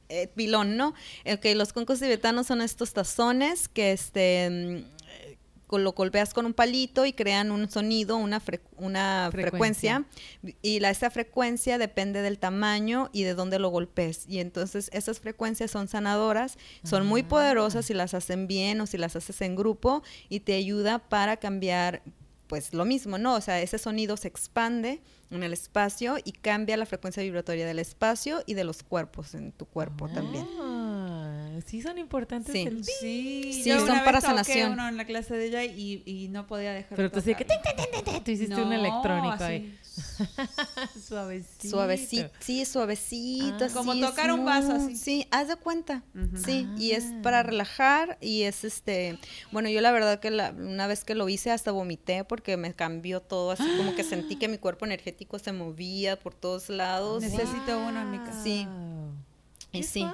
eh, pilón, ¿no? Ok, los cuencos tibetanos son estos tazones que este mm, eh, lo golpeas con un palito y crean un sonido, una, fre- una frecuencia. Frecuencia. Y la, esa frecuencia depende del tamaño y de dónde lo golpes. Y entonces esas frecuencias son sanadoras, son muy Ah. poderosas si las hacen bien o si las haces en grupo y te ayuda para cambiar pues lo mismo, ¿no? O sea, ese sonido se expande en el espacio y cambia la frecuencia vibratoria del espacio y de los cuerpos en tu cuerpo también. Sí son importantes Sí. el. Sí, Sí, yo son una vez para toqué sanación. uno en la clase de ella y, y no podía dejar Pero de tú sí que tú hiciste un electrónico así. ahí. Suavecito. Suavecito, sí, suavecito. Ah. así, Como tocar un vaso, así. Sí, haz de cuenta. Sí, y es Ah. para relajar y es este, bueno, yo la verdad que la- una vez que lo hice hasta vomité porque me cambió todo, así como que sentí que mi cuerpo energético se movía por todos lados. Necesito uno en mi casa. Sí. Sí.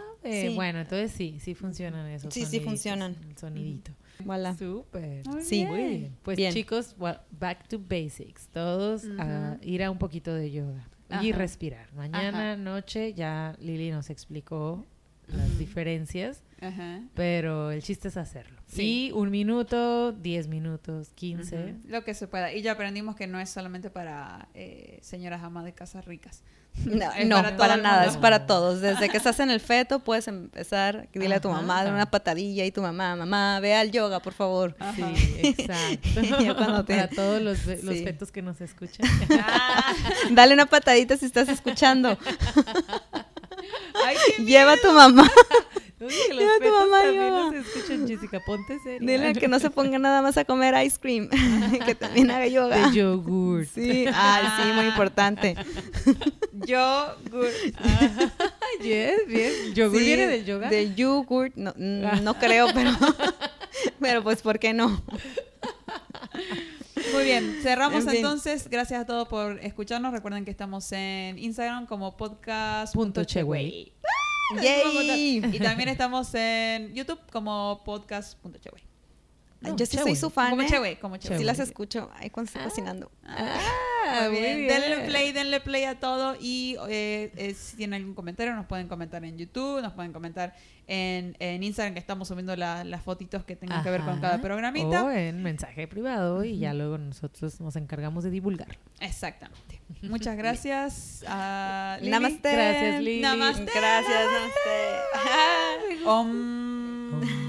Bueno, entonces sí, sí funcionan esos Sí, sí funcionan. El sonidito. Voilà. Súper. Muy Sí. Muy bien. Pues Bien. chicos, back to basics. Todos a ir a un poquito de yoga y respirar. Mañana, noche, ya Lili nos explicó las diferencias, Ajá. pero el chiste es hacerlo. Sí. Y un minuto, diez minutos, quince. Ujú, Lo que se pueda. Y ya aprendimos que no es solamente para eh, señoras amas de casas ricas. No, Es no, para para, nada, es para todos. Desde que estás en el feto puedes empezar, dile a tu Ajá. mamá, dale una patadilla y tu mamá, mamá, ve al yoga, por favor. Ajá. Sí, exacto. Te- Para todos los, los Sí. fetos que nos escuchan. Ah, Dale una patadita si estás escuchando. ay, qué Lleva a tu mamá. Oye, que los mamá también escuchan, Jessica. Ponte seria. Dile que no se ponga nada más a comer ice cream, que también haga yoga. De yogur. Sí, ay, sí, muy importante. Yo, good. Yes, bien. ¿Yogur Sí, viene del yoga? De yogurt, no, mm, no creo, pero, pero pues, ¿por qué no? Muy bien, cerramos En fin. entonces. Gracias a todos por escucharnos. Recuerden que estamos en Instagram como podcast. Y también estamos en YouTube como podcast.cheway. No, Yo sí soy su fan. Como ¿eh? Cheway, como Cheway. Sí las escucho ahí cuando estoy cocinando. Ah, Muy bien. muy Denle bien. play, denle play a todo. Y eh, eh, si tienen algún comentario, nos pueden comentar en YouTube, nos pueden comentar en, en Instagram, que estamos subiendo la- las fotitos que tengan que ver con cada programita. O en mensaje privado y ya luego nosotros nos encargamos de divulgar. Exactamente. Muchas gracias a Lili. Namaste. Gracias, Lili. Namaste. Gracias, namaste. Om.